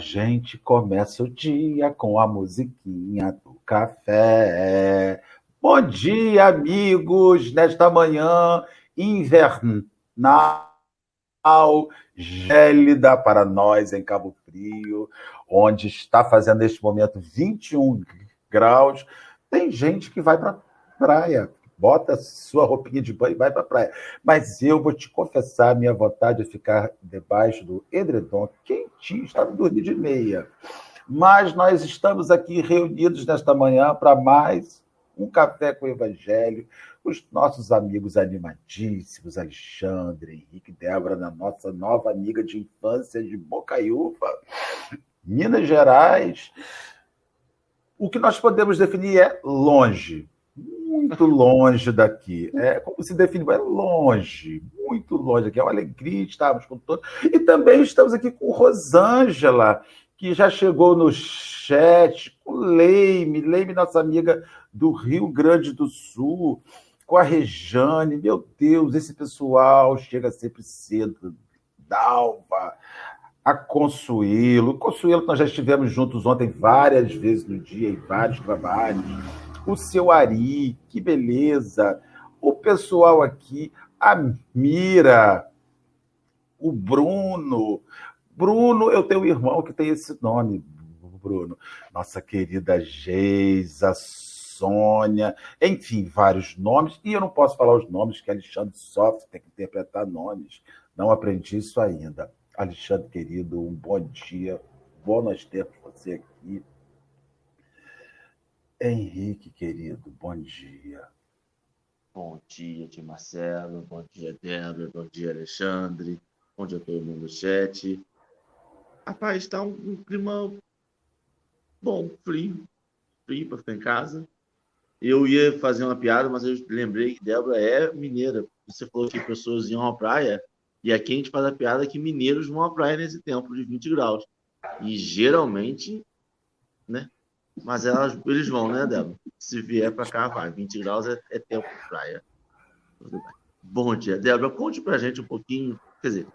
Gente começa o dia com a musiquinha do café. Bom dia, amigos, nesta manhã invernal, gélida para nós em Cabo Frio, onde está fazendo neste momento 21 graus. Tem gente que vai para a praia, bota sua roupinha de banho e vai para a praia. Mas eu vou te confessar, minha vontade é ficar debaixo do edredom quentinho, está dormindo de meia. Mas nós estamos aqui reunidos nesta manhã para mais um café com o Evangelho, os nossos amigos animadíssimos, Alexandre, Henrique, Débora, na nossa nova amiga de infância de Bocaiúva, Minas Gerais. O que nós podemos definir é longe, muito longe daqui. É como se define, é longe, muito longe aqui. É uma alegria estarmos com todos. E também estamos aqui com Rosângela, que já chegou no chat, com Leime, Leime, nossa amiga do Rio Grande do Sul, com a Rejane. Meu Deus, esse pessoal chega sempre cedo. Dalva, a Consuelo. Consuelo, nós já estivemos juntos ontem várias vezes no dia, em vários trabalhos o seu Ari, que beleza. O pessoal aqui, a Mira, o Bruno. Bruno, eu tenho um irmão que tem esse nome, Bruno. Nossa querida Geisa, Sônia, enfim, vários nomes. E eu não posso falar os nomes, que Alexandre sofre, tem que interpretar nomes. Não aprendi isso ainda. Alexandre, querido, um bom dia. Bom nós termos você aqui. Henrique, querido, bom dia. Bom dia, Marcelo. Bom dia, Débora. Bom dia, Alexandre. Bom dia todo mundo no chat. Rapaz, está um, um, clima bom, frio. Frio para ficar em casa. Eu ia fazer uma piada, mas eu lembrei que Débora é mineira. Você falou que pessoas iam à praia. E aqui a gente faz a piada que mineiros vão à praia nesse tempo de 20 graus. E geralmente, né? Mas elas, eles vão, né, Débora? Se vier para cá, vai. 20 graus é, é tempo de praia. Bom dia, Débora. Conte para a gente um pouquinho, quer dizer,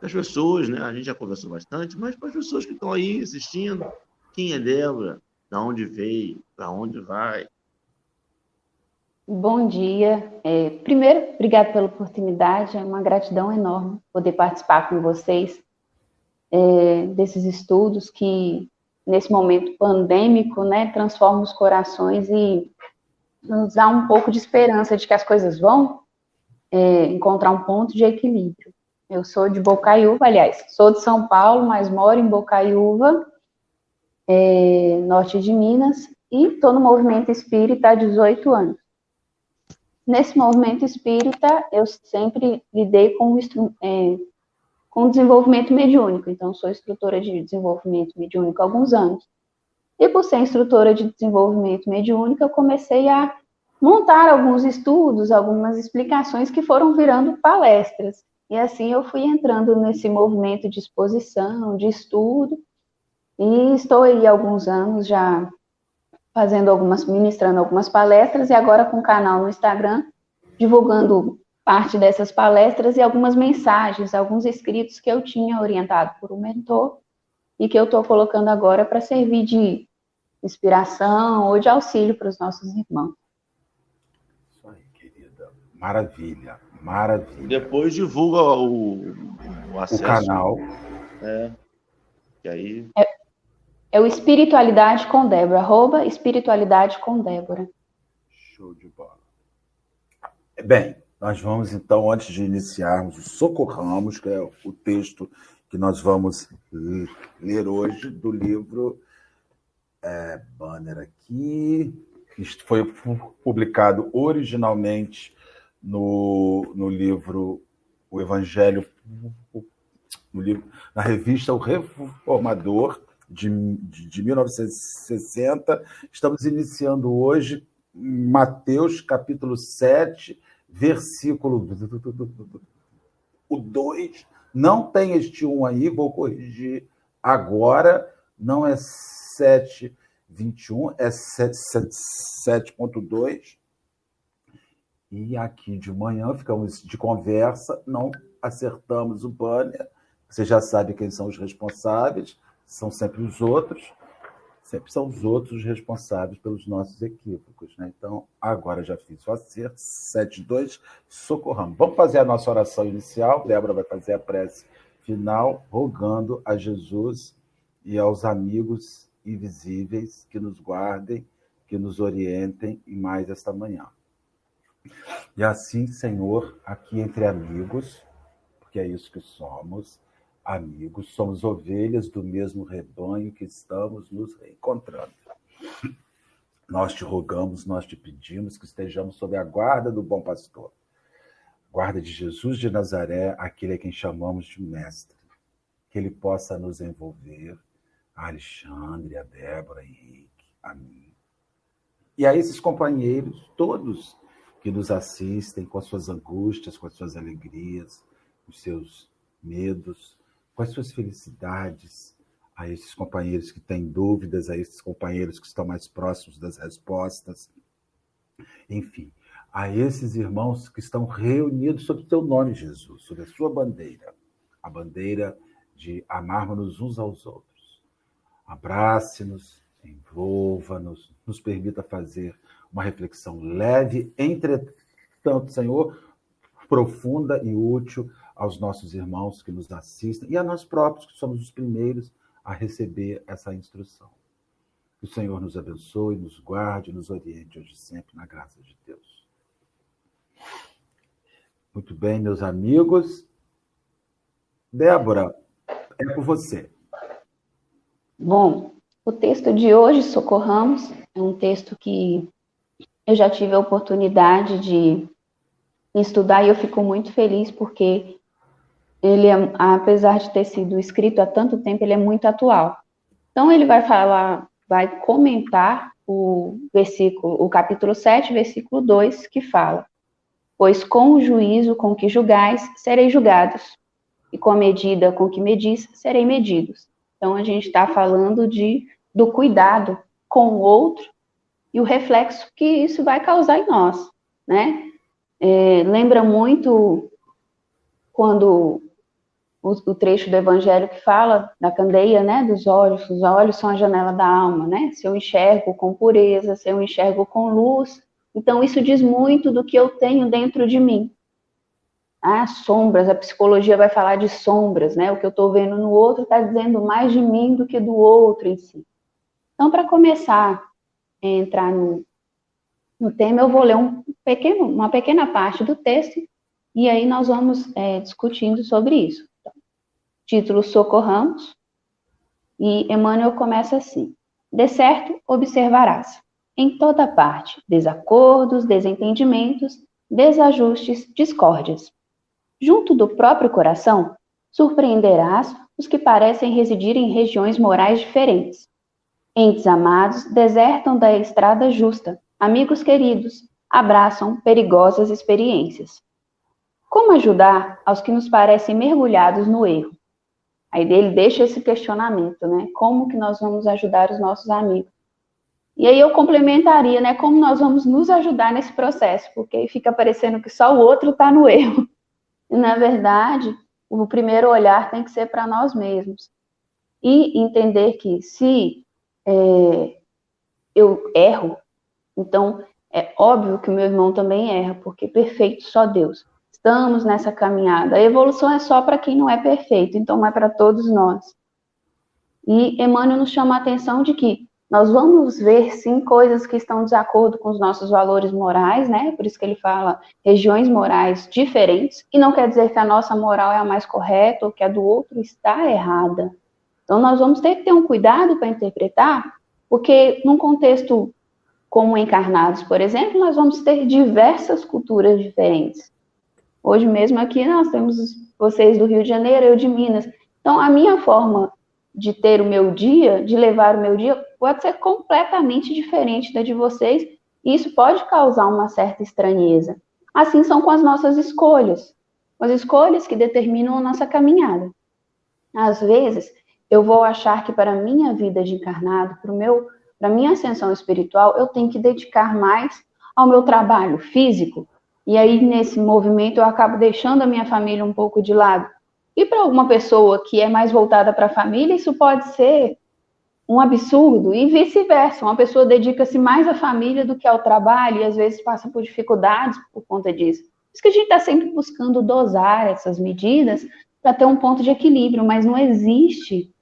das pessoas, né? A gente já conversou bastante, mas para as pessoas que estão aí assistindo, quem é Débora? Da onde veio? Para onde vai? Bom dia. É, primeiro, obrigado pela oportunidade. É uma gratidão enorme poder participar com vocês é, desses estudos que nesse momento pandêmico, né, transforma os corações e nos dá um pouco de esperança de que as coisas vão é, encontrar um ponto de equilíbrio. Eu sou de Bocaiúva, aliás, sou de São Paulo, mas moro em Bocaiúva, é, norte de Minas, e estou no movimento espírita há 18 anos. Nesse movimento espírita, eu sempre lidei com é, com desenvolvimento mediúnico. Então, sou instrutora de desenvolvimento mediúnico há alguns anos. E por ser instrutora de desenvolvimento mediúnico, eu comecei a montar alguns estudos, algumas explicações que foram virando palestras. E assim eu fui entrando nesse movimento de exposição, de estudo, e estou aí há alguns anos já fazendo algumas, ministrando algumas palestras, e agora com o canal no Instagram, divulgando parte dessas palestras e algumas mensagens, alguns escritos que eu tinha orientado por um mentor e que eu estou colocando agora para servir de inspiração ou de auxílio para os nossos irmãos. Isso aí, querida. Maravilha, maravilha. Depois divulga o, o acesso. O canal. É. E aí... É, é o Espiritualidade com Débora, arroba Espiritualidade com Débora. Show de bola. Bem, nós vamos, então, antes de iniciarmos o Socorramos, que é o texto que nós vamos ler hoje, do livro é, banner aqui, que foi publicado originalmente no, no livro O Evangelho, no livro, na revista O Reformador, de, de, de 1960. Estamos iniciando hoje Mateus, capítulo 7, versículo o 2. Não tem este 1 um aí, vou corrigir agora. Não é 7,21, é 7,2. E aqui de manhã ficamos de conversa, não acertamos o banner. Você já sabe quem são os responsáveis. são sempre os outros, sempre são os outros responsáveis pelos nossos equívocos. Né? Então, agora já fiz o acerto, 7-2, socorramos. Vamos fazer a nossa oração inicial, Débora vai fazer a prece final, rogando a Jesus e aos amigos invisíveis que nos guardem, que nos orientem em mais esta manhã. E assim, Senhor, aqui entre amigos, porque é isso que somos, amigos, somos ovelhas do mesmo rebanho que estamos nos reencontrando. Nós te rogamos, nós te pedimos que estejamos sob a guarda do bom pastor, guarda de Jesus de Nazaré, aquele a quem chamamos de mestre, que ele possa nos envolver, a Alexandre, a Débora, a Henrique, a mim. E a esses companheiros, todos que nos assistem com as suas angústias, com as suas alegrias, os seus medos, as suas felicidades, a esses companheiros que têm dúvidas, a esses companheiros que estão mais próximos das respostas. Enfim, a esses irmãos que estão reunidos sob o teu nome, Jesus, sob a sua bandeira, a bandeira de amarmos uns aos outros. Abrace-nos, envolva-nos, nos permita fazer uma reflexão leve, entretanto, Senhor, profunda e útil aos nossos irmãos que nos assistem e a nós próprios, que somos os primeiros a receber essa instrução. Que o Senhor nos abençoe, nos guarde, nos oriente hoje sempre na graça de Deus. Muito bem, meus amigos. Débora, é com você. Bom, o texto de hoje, Socorramos, é um texto que eu já tive a oportunidade de estudar e eu fico muito feliz porque ele, é, apesar de ter sido escrito há tanto tempo, ele é muito atual. Então, ele vai falar, vai comentar o versículo, o capítulo 7, versículo 2, que fala: Pois com o juízo com que julgais, sereis julgados, e com a medida com que medis, serei medidos. Então, a gente está falando de, do cuidado com o outro e o reflexo que isso vai causar em nós, né? É, lembra muito quando o, o, trecho do Evangelho que fala da candeia, né, dos olhos. Os olhos são a janela da alma, né? Se eu enxergo com pureza, se eu enxergo com luz, então isso diz muito do que eu tenho dentro de mim. As sombras, a psicologia vai falar de sombras, né? O que eu estou vendo no outro está dizendo mais de mim do que do outro em si. Então, para começar a entrar no, no tema, eu vou ler um pequeno, uma pequena parte do texto e aí nós vamos é, discutindo sobre isso título Socorramos, e Emmanuel começa assim: De certo observarás, em toda parte, desacordos, desentendimentos, desajustes, discórdias. Junto do próprio coração, surpreenderás os que parecem residir em regiões morais diferentes. Entes amados desertam da estrada justa, amigos queridos abraçam perigosas experiências. Como ajudar aos que nos parecem mergulhados no erro? Aí ele deixa esse questionamento, né? Como que nós vamos ajudar os nossos amigos? E aí eu complementaria, né? Como nós vamos nos ajudar nesse processo? Porque fica parecendo que só o outro está no erro. E, na verdade, o primeiro olhar tem que ser para nós mesmos. E entender que se é, eu erro, então é óbvio que o meu irmão também erra, porque perfeito só Deus estamos nessa caminhada. A evolução é só para quem não é perfeito, então é para todos nós. E Emmanuel nos chama a atenção de que nós vamos ver sim coisas que estão de acordo com os nossos valores morais, né? Por isso que ele fala regiões morais diferentes, e não quer dizer que a nossa moral é a mais correta ou que a do outro está errada. Então nós vamos ter que ter um cuidado para interpretar, porque num contexto como encarnados, por exemplo, nós vamos ter diversas culturas diferentes. Hoje mesmo aqui nós temos vocês do Rio de Janeiro, eu de Minas. Então, a minha forma de ter o meu dia, de levar o meu dia, pode ser completamente diferente da de vocês, e isso pode causar uma certa estranheza. Assim são com as nossas escolhas, as escolhas que determinam a nossa caminhada. Às vezes, eu vou achar que para a minha vida de encarnado, para meu, para minha ascensão espiritual, eu tenho que dedicar mais ao meu trabalho físico, e aí, nesse movimento, eu acabo deixando a minha família um pouco de lado. E para uma pessoa que é mais voltada para a família, isso pode ser um absurdo, e vice-versa. Uma pessoa dedica-se mais à família do que ao trabalho e às vezes passa por dificuldades por conta disso. Por isso que a gente está sempre buscando dosar essas medidas para ter um ponto de equilíbrio, mas não existe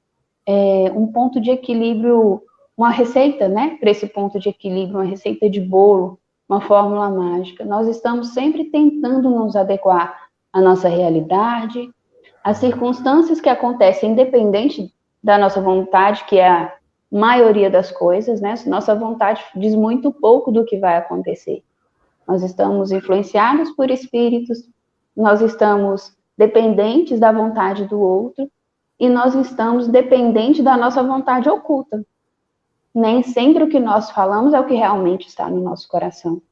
é, um ponto de equilíbrio, uma receita, né, para esse ponto de equilíbrio, uma receita de bolo, uma fórmula mágica. Nós estamos sempre tentando nos adequar à nossa realidade, às circunstâncias que acontecem independente da nossa vontade, que é a maioria das coisas, né? Nossa vontade diz muito pouco do que vai acontecer. Nós estamos influenciados por espíritos, nós estamos dependentes da vontade do outro e nós estamos dependentes da nossa vontade oculta. Nem sempre o que nós falamos é o que realmente está no nosso coração.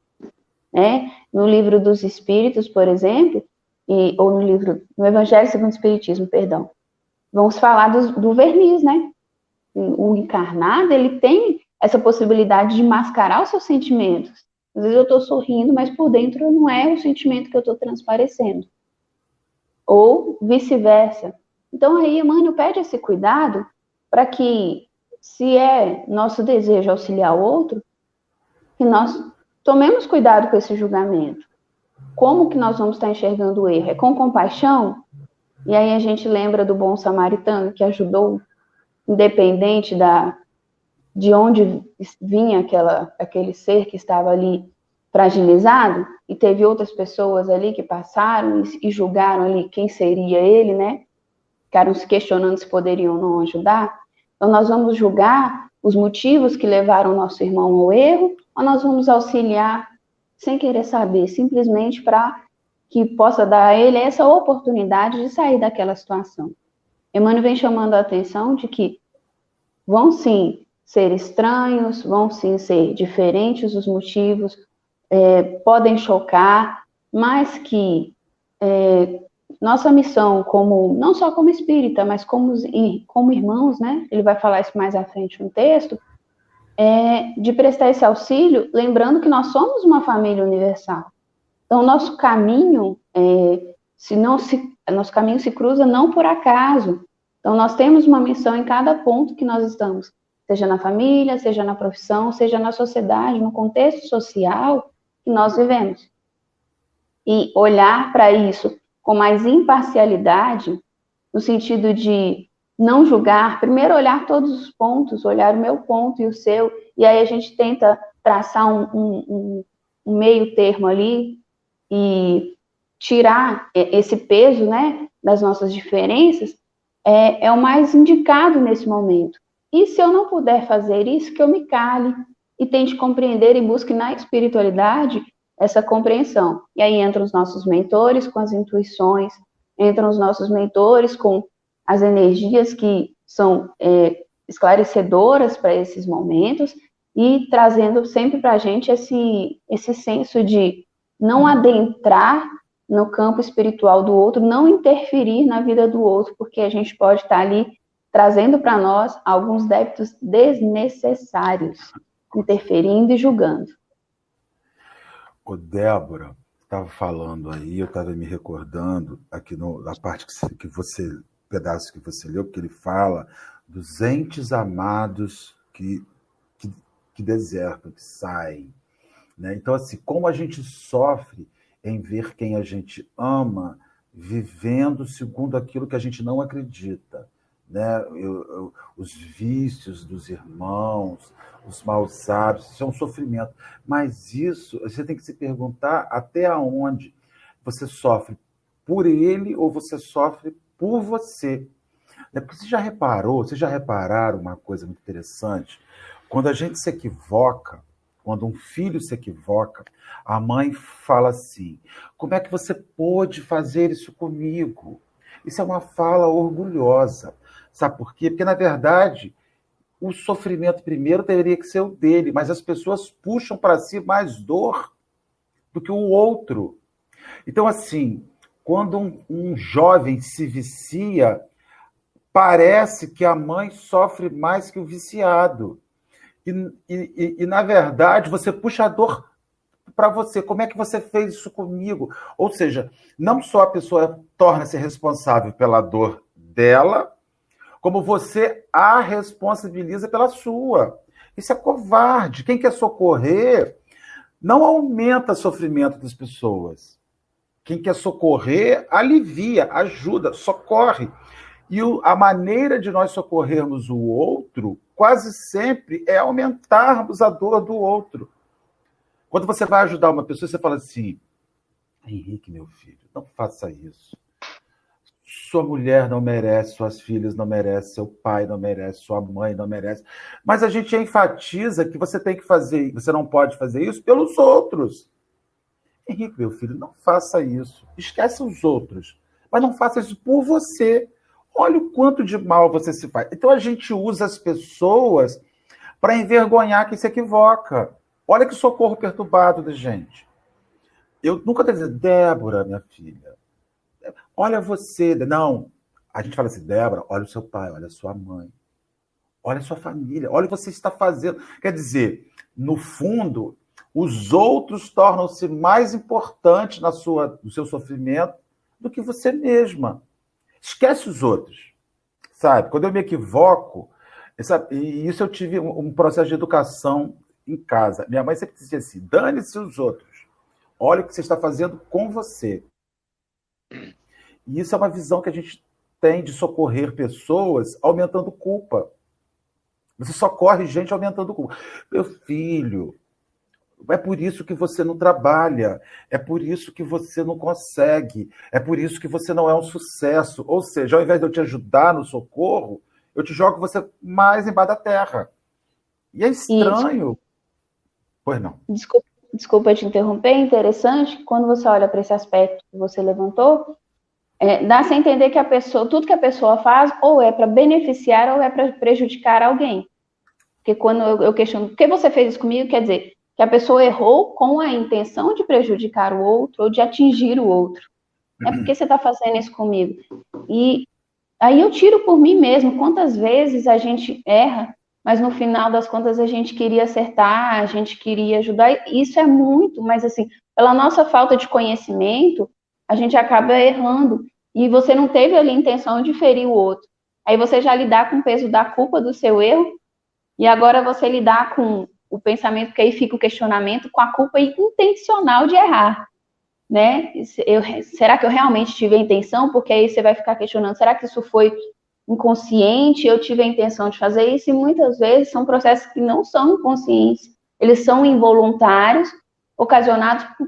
Né? No livro dos Espíritos, por exemplo, e, ou no livro, no Evangelho segundo o Espiritismo, perdão, vamos falar do, do verniz, né? O encarnado, ele tem essa possibilidade de mascarar os seus sentimentos. Às vezes eu estou sorrindo, mas por dentro não é o sentimento que eu estou transparecendo ou vice-versa. Então aí Emmanuel pede esse cuidado para que, se é nosso desejo auxiliar o outro, que nós tomemos cuidado com esse julgamento. Como que nós vamos estar enxergando o erro? É com compaixão? E aí a gente lembra do bom samaritano que ajudou, independente da de onde vinha aquela, aquele ser que estava ali fragilizado e teve outras pessoas ali que passaram e, e julgaram ali quem seria ele, né? Ficaram se questionando se poderiam ou não ajudar. Então, nós vamos julgar os motivos que levaram nosso irmão ao erro ou nós vamos auxiliar sem querer saber, simplesmente para que possa dar a ele essa oportunidade de sair daquela situação. Emmanuel vem chamando a atenção de que vão sim ser estranhos, vão sim ser diferentes os motivos, é, podem chocar, mas que é, nossa missão, como não só como espírita, mas como, como irmãos, né? Ele vai falar isso mais à frente no texto, é de prestar esse auxílio, lembrando que nós somos uma família universal. Então, nosso caminho, é, se não se, nosso caminho se cruza não por acaso. Então, nós temos uma missão em cada ponto que nós estamos, seja na família, seja na profissão, seja na sociedade, no contexto social, que nós vivemos. E olhar para isso com mais imparcialidade, no sentido de não julgar, primeiro olhar todos os pontos, olhar o meu ponto e o seu, e aí a gente tenta traçar um, um, um meio termo ali e tirar esse peso, né, das nossas diferenças, é, é o mais indicado nesse momento. E se eu não puder fazer isso, que eu me cale, e tente compreender e busque na espiritualidade essa compreensão. E aí entram os nossos mentores com as intuições, entram os nossos mentores com as energias que são é, esclarecedoras para esses momentos e trazendo sempre para a gente esse, esse senso de não adentrar no campo espiritual do outro, não interferir na vida do outro, porque a gente pode estar ali trazendo para nós alguns débitos desnecessários interferindo e julgando. O Débora estava falando aí, eu estava me recordando aqui no, na parte que, que você, pedaço que você leu, que ele fala dos entes amados que, que, que desertam, que saem. Né? Então, assim, como a gente sofre em ver quem a gente ama vivendo segundo aquilo que a gente não acredita né? Eu, eu, os vícios dos irmãos, os maus hábitos, isso é um sofrimento. Mas isso, você tem que se perguntar até onde você sofre por ele ou você sofre por você. É porque você já reparou, vocês já repararam uma coisa muito interessante? Quando a gente se equivoca, quando um filho se equivoca, a mãe fala assim: como é que você pôde fazer isso comigo? Isso é uma fala orgulhosa. Sabe por quê? Porque, na verdade, o sofrimento primeiro teria que ser o dele, mas as pessoas puxam para si mais dor do que o outro. Então, assim, quando um, um jovem se vicia, parece que a mãe sofre mais que o viciado. E, e, e, na verdade, você puxa a dor para você. Como é que você fez isso comigo? Ou seja, não só a pessoa torna-se responsável pela dor dela, como você a responsabiliza pela sua. Isso é covarde. Quem quer socorrer não aumenta o sofrimento das pessoas. Quem quer socorrer alivia, ajuda, socorre. E o, a maneira de nós socorrermos o outro, quase sempre, é aumentarmos a dor do outro. Quando você vai ajudar uma pessoa, você fala assim: Henrique, meu filho, não faça isso. Sua mulher não merece, suas filhas não merecem, seu pai não merece, sua mãe não merece. Mas a gente enfatiza que você tem que fazer, você não pode fazer isso pelos outros. Henrique, meu filho, não faça isso. Esquece os outros. Mas não faça isso por você. Olha o quanto de mal você se faz. Então a gente usa as pessoas para envergonhar quem se equivoca. Olha que socorro perturbado da gente. Eu nunca dizendo, Débora, minha filha, olha você. Não, a gente fala assim, Débora, olha o seu pai, olha a sua mãe, olha a sua família, olha o que você está fazendo. Quer dizer, no fundo, os outros tornam-se mais importantes na sua, no seu sofrimento do que você mesma. Esquece os outros, sabe? Quando eu me equivoco, sabe? e isso eu tive um processo de educação em casa. Minha mãe sempre dizia assim: dane-se os outros. Olha o que você está fazendo com você. E isso é uma visão que a gente tem de socorrer pessoas aumentando culpa. Você socorre gente aumentando culpa. Meu filho, é por isso que você não trabalha, é por isso que você não consegue, é por isso que você não é um sucesso. Ou seja, ao invés de eu te ajudar no socorro, eu te jogo você mais embaixo da terra. E é estranho. Isso. Pois não. Desculpa, desculpa te interromper, é interessante quando você olha para esse aspecto que você levantou, é, dá-se a entender que a pessoa, tudo que a pessoa faz, ou é para beneficiar ou é para prejudicar alguém. Porque quando eu, eu questiono, por que você fez isso comigo? Quer dizer, que a pessoa errou com a intenção de prejudicar o outro ou de atingir o outro. É porque você está fazendo isso comigo. E aí eu tiro por mim mesmo. Quantas vezes a gente erra, mas no final das contas a gente queria acertar, a gente queria ajudar. Isso é muito, mas assim, pela nossa falta de conhecimento, a gente acaba errando. E você não teve ali a intenção de ferir o outro. Aí você já lidar com o peso da culpa do seu erro, e agora você lidar com o pensamento, que aí fica o questionamento com a culpa intencional de errar, né? Eu, será que eu realmente tive a intenção? Porque aí você vai ficar questionando, será que isso foi inconsciente? Eu tive a intenção de fazer isso? E muitas vezes são processos que não são inconscientes, eles são involuntários, ocasionados por,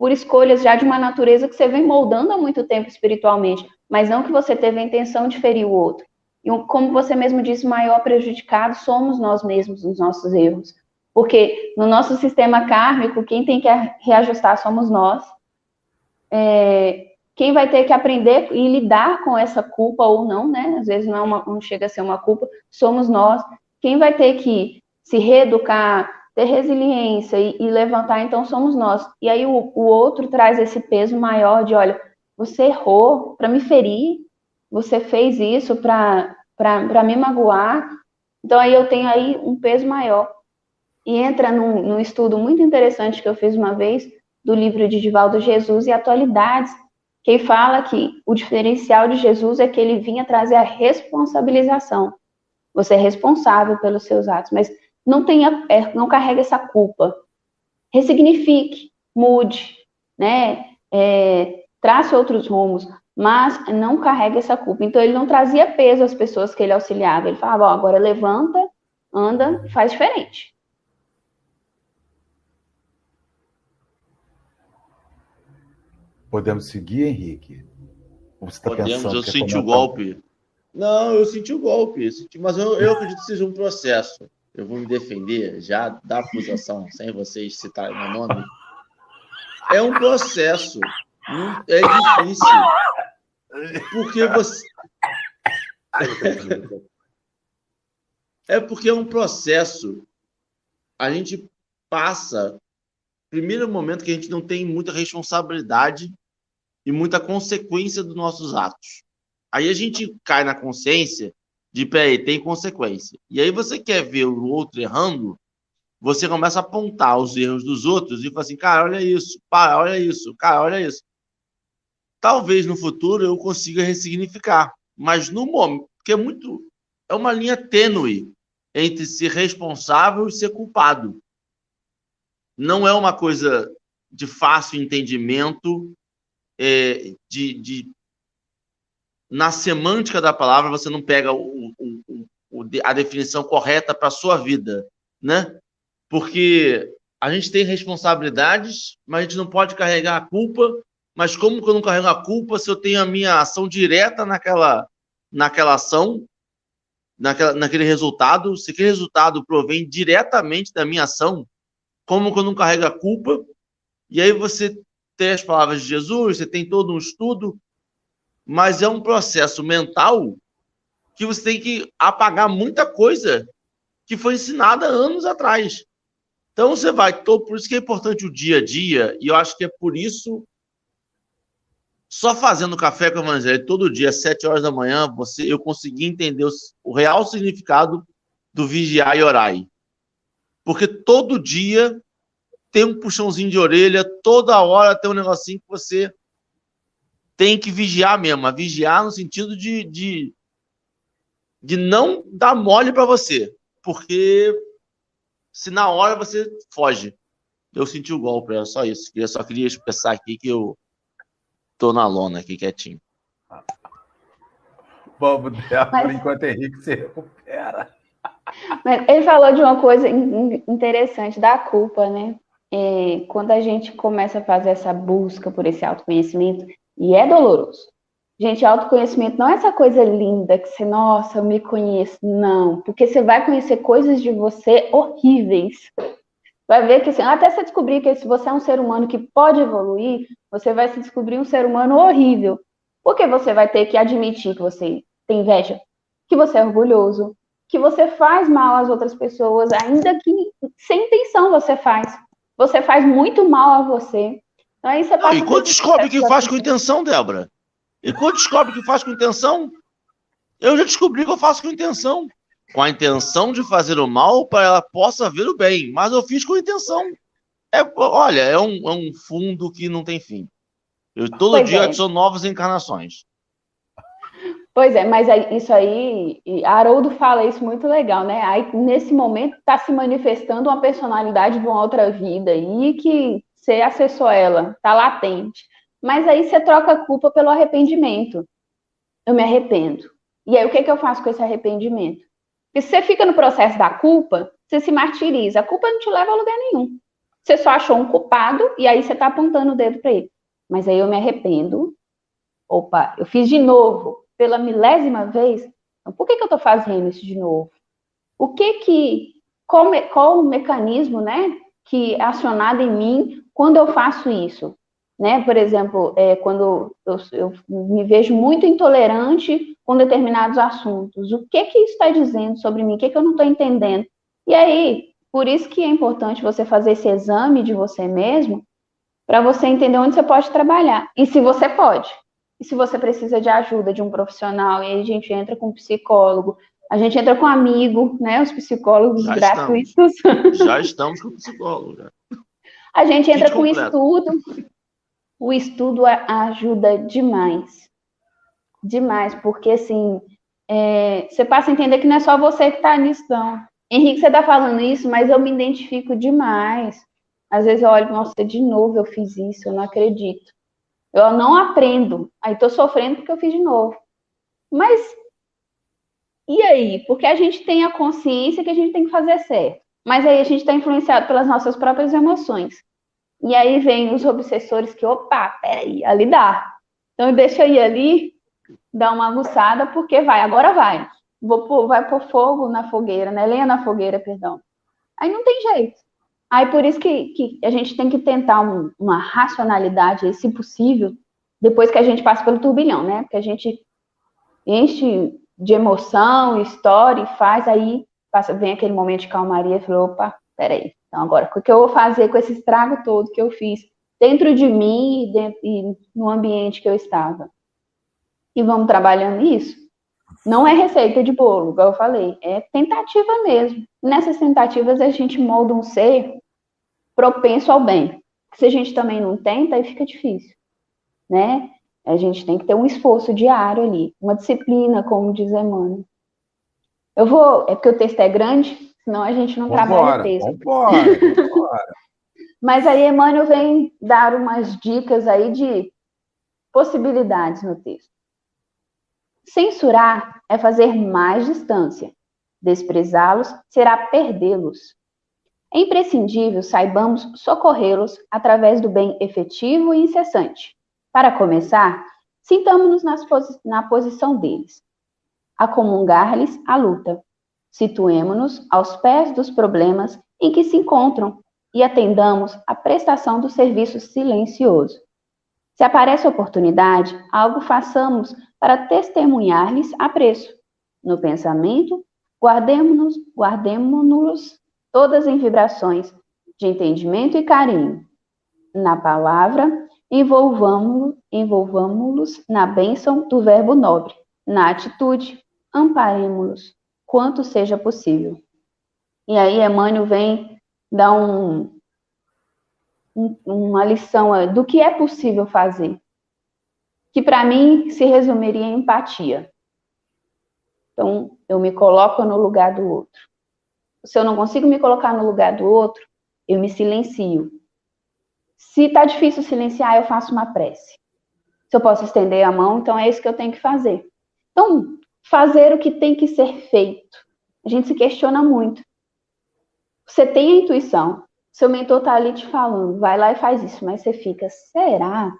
por escolhas já de uma natureza que você vem moldando há muito tempo espiritualmente, mas não que você teve a intenção de ferir o outro. E como você mesmo disse, maior prejudicado somos nós mesmos nos nossos erros. Porque no nosso sistema kármico, quem tem que reajustar somos nós. É, quem vai ter que aprender e lidar com essa culpa ou não, né? Às vezes não, é uma, não chega a ser uma culpa, somos nós. Quem vai ter que se reeducar, ter resiliência e, e levantar, então somos nós. E aí o, o outro traz esse peso maior de, olha, você errou para me ferir, você fez isso para me magoar. Então aí eu tenho aí um peso maior. E entra num, num estudo muito interessante que eu fiz uma vez, do livro de Divaldo Jesus e Atualidades, que fala que o diferencial de Jesus é que ele vinha trazer a responsabilização. Você é responsável pelos seus atos, mas não tenha, é, não carrega essa culpa. Ressignifique, mude, né? É, trace outros rumos mas não carrega essa culpa. Então, ele não trazia peso às pessoas que ele auxiliava. Ele falava, ó, agora levanta, anda, faz diferente. Podemos seguir, Henrique? Você tá Podemos, eu senti o golpe. Não, eu senti o golpe, mas eu, eu acredito que seja um processo. Eu vou me defender já da acusação, sem vocês citarem meu nome. É um processo. É difícil. Porque você. é porque é um processo. A gente passa. Primeiro momento que a gente não tem muita responsabilidade e muita consequência dos nossos atos. Aí a gente cai na consciência de, peraí, tem consequência. E aí você quer ver o outro errando, você começa a apontar os erros dos outros e fala assim, cara, olha isso, pai, olha isso, cara, olha isso. Talvez no futuro eu consiga ressignificar, mas no momento, porque é muito, é uma linha tênue entre ser responsável e ser culpado. Não é uma coisa de fácil entendimento, é, de, de, na semântica da palavra você não pega o, o, o, a definição correta para a sua vida, né? Porque a gente tem responsabilidades, mas a gente não pode carregar a culpa. Mas como que eu não carrego a culpa se eu tenho a minha ação direta naquela, naquela ação, naquela, naquele resultado? Se aquele resultado provém diretamente da minha ação, como que eu não carrego a culpa? E aí você tem as palavras de Jesus, você tem todo um estudo, mas é um processo mental que você tem que apagar muita coisa que foi ensinada anos atrás. Então você vai, por isso que é importante o dia a dia, e eu acho que é por isso, só fazendo café com o Evangelho todo dia, às sete horas da manhã, você, eu consegui entender o, o real significado do vigiar e orar. Porque todo dia tem um puxãozinho de orelha, toda hora tem um negocinho que você tem que vigiar mesmo. Vigiar no sentido de, de, de não dar mole para você. Porque se na hora você foge. Eu senti o golpe, é só isso. Eu só queria expressar aqui que eu tô na lona aqui quietinho. Vamos dela, Mas... enquanto Henrique se recupera. Mas ele falou de uma coisa interessante da culpa, né? É, quando a gente começa a fazer essa busca por esse autoconhecimento, e é doloroso. Gente, autoconhecimento não é essa coisa linda que você, nossa, eu me conheço. Não, porque você vai conhecer coisas de você horríveis. Vai ver que, assim, até você descobrir que se você é um ser humano que pode evoluir, você vai se descobrir um ser humano horrível. Porque você vai ter que admitir que você tem inveja, que você é orgulhoso, que você faz mal às outras pessoas, ainda que sem intenção você faz. Você faz muito mal a você. Então, aí você passa e quando descobre que faz com intenção, Débora? E quando descobre que faz com intenção, eu já descobri que eu faço com intenção. Com a intenção de fazer o mal para ela possa ver o bem. Mas eu fiz com intenção. É, olha, é um, é um fundo que não tem fim. Eu todo pois dia é. são novas encarnações. Pois é, mas isso aí, Haroldo fala isso muito legal, né? Aí, nesse momento, está se manifestando uma personalidade de uma outra vida e que você acessou ela, está latente. Mas aí você troca a culpa pelo arrependimento. Eu me arrependo. E aí o que, que eu faço com esse arrependimento? Porque se você fica no processo da culpa, você se martiriza. A culpa não te leva a lugar nenhum. Você só achou um culpado e aí você está apontando o dedo para ele. Mas aí eu me arrependo. Opa, eu fiz de novo, pela milésima vez. Então, por que, que eu estou fazendo isso de novo? O que que. Qual, qual o mecanismo, né? Que é acionado em mim quando eu faço isso? né? Por exemplo, é, quando eu, eu, me vejo muito intolerante com determinados assuntos, o que que isso está dizendo sobre mim? O que que eu não estou entendendo? E aí, por isso que é importante você fazer esse exame de você mesmo, para você entender onde você pode trabalhar e se você pode. E se você precisa de ajuda de um profissional, e aí a gente entra com um psicólogo, a gente entra com um amigo, né? Os psicólogos já gratuitos. Estamos. Já estamos com psicólogo. Já. A gente entra com estudo, o estudo ajuda demais. Demais, porque assim, é, você passa a entender que não é só você que está nisso, não. Henrique, você está falando isso, mas eu me identifico demais. Às vezes eu olho, nossa, de novo eu fiz isso, eu não acredito. Eu não aprendo. Aí estou sofrendo porque eu fiz de novo. Mas e aí? Porque a gente tem a consciência que a gente tem que fazer certo. Mas aí a gente está influenciado pelas nossas próprias emoções. E aí vem os obsessores que, opa, peraí, ali dá. Então deixa ir ali, dar uma aguçada, porque vai, agora vai. Vou pôr, vai pôr fogo na fogueira, né? Lenha na fogueira, perdão. Aí não tem jeito. Aí por isso que, que a gente tem que tentar um, uma racionalidade, se possível, depois que a gente passa pelo turbilhão, né? Porque a gente enche de emoção, história e faz, aí passa, vem aquele momento de calmaria e fala, opa, peraí, então, agora, o que eu vou fazer com esse estrago todo que eu fiz dentro de mim e, dentro, e no ambiente que eu estava? E vamos trabalhando isso. Não é receita de bolo, igual eu falei, é tentativa mesmo. Nessas tentativas a gente molda um ser propenso ao bem. Se a gente também não tenta, aí fica difícil, né? A gente tem que ter um esforço diário ali, uma disciplina, como diz Emmanuel. Eu vou, é porque o texto é grande, senão a gente não vambora, trabalha o texto. Vambora, vambora. Mas aí Emmanuel vem dar umas dicas aí de possibilidades no texto. Censurar é fazer mais distância. Desprezá-los será perdê-los. É imprescindível saibamos socorrê-los através do bem efetivo e incessante. Para começar, sintamos-nos na posição deles. Acomungar-lhes a luta. Situemo-nos aos pés dos problemas em que se encontram e atendamos à prestação do serviço silencioso. Se aparece oportunidade, algo façamos para testemunhar-lhes apreço. No pensamento, guardemos-nos guardemos todas em vibrações de entendimento e carinho. Na palavra, envolvamos-los envolvamos na bênção do verbo nobre. Na atitude, amparemos-los quanto seja possível. E aí Emmanuel vem dar um, um, uma lição do que é possível fazer, que para mim se resumiria em empatia. Então, eu me coloco no lugar do outro. Se eu não consigo me colocar no lugar do outro, eu me silencio. Se está difícil silenciar, eu faço uma prece. Se eu posso estender a mão, então é isso que eu tenho que fazer. Então, fazer o que tem que ser feito. A gente se questiona muito. Você tem a intuição, seu mentor está ali te falando, vai lá e faz isso, mas você fica, será?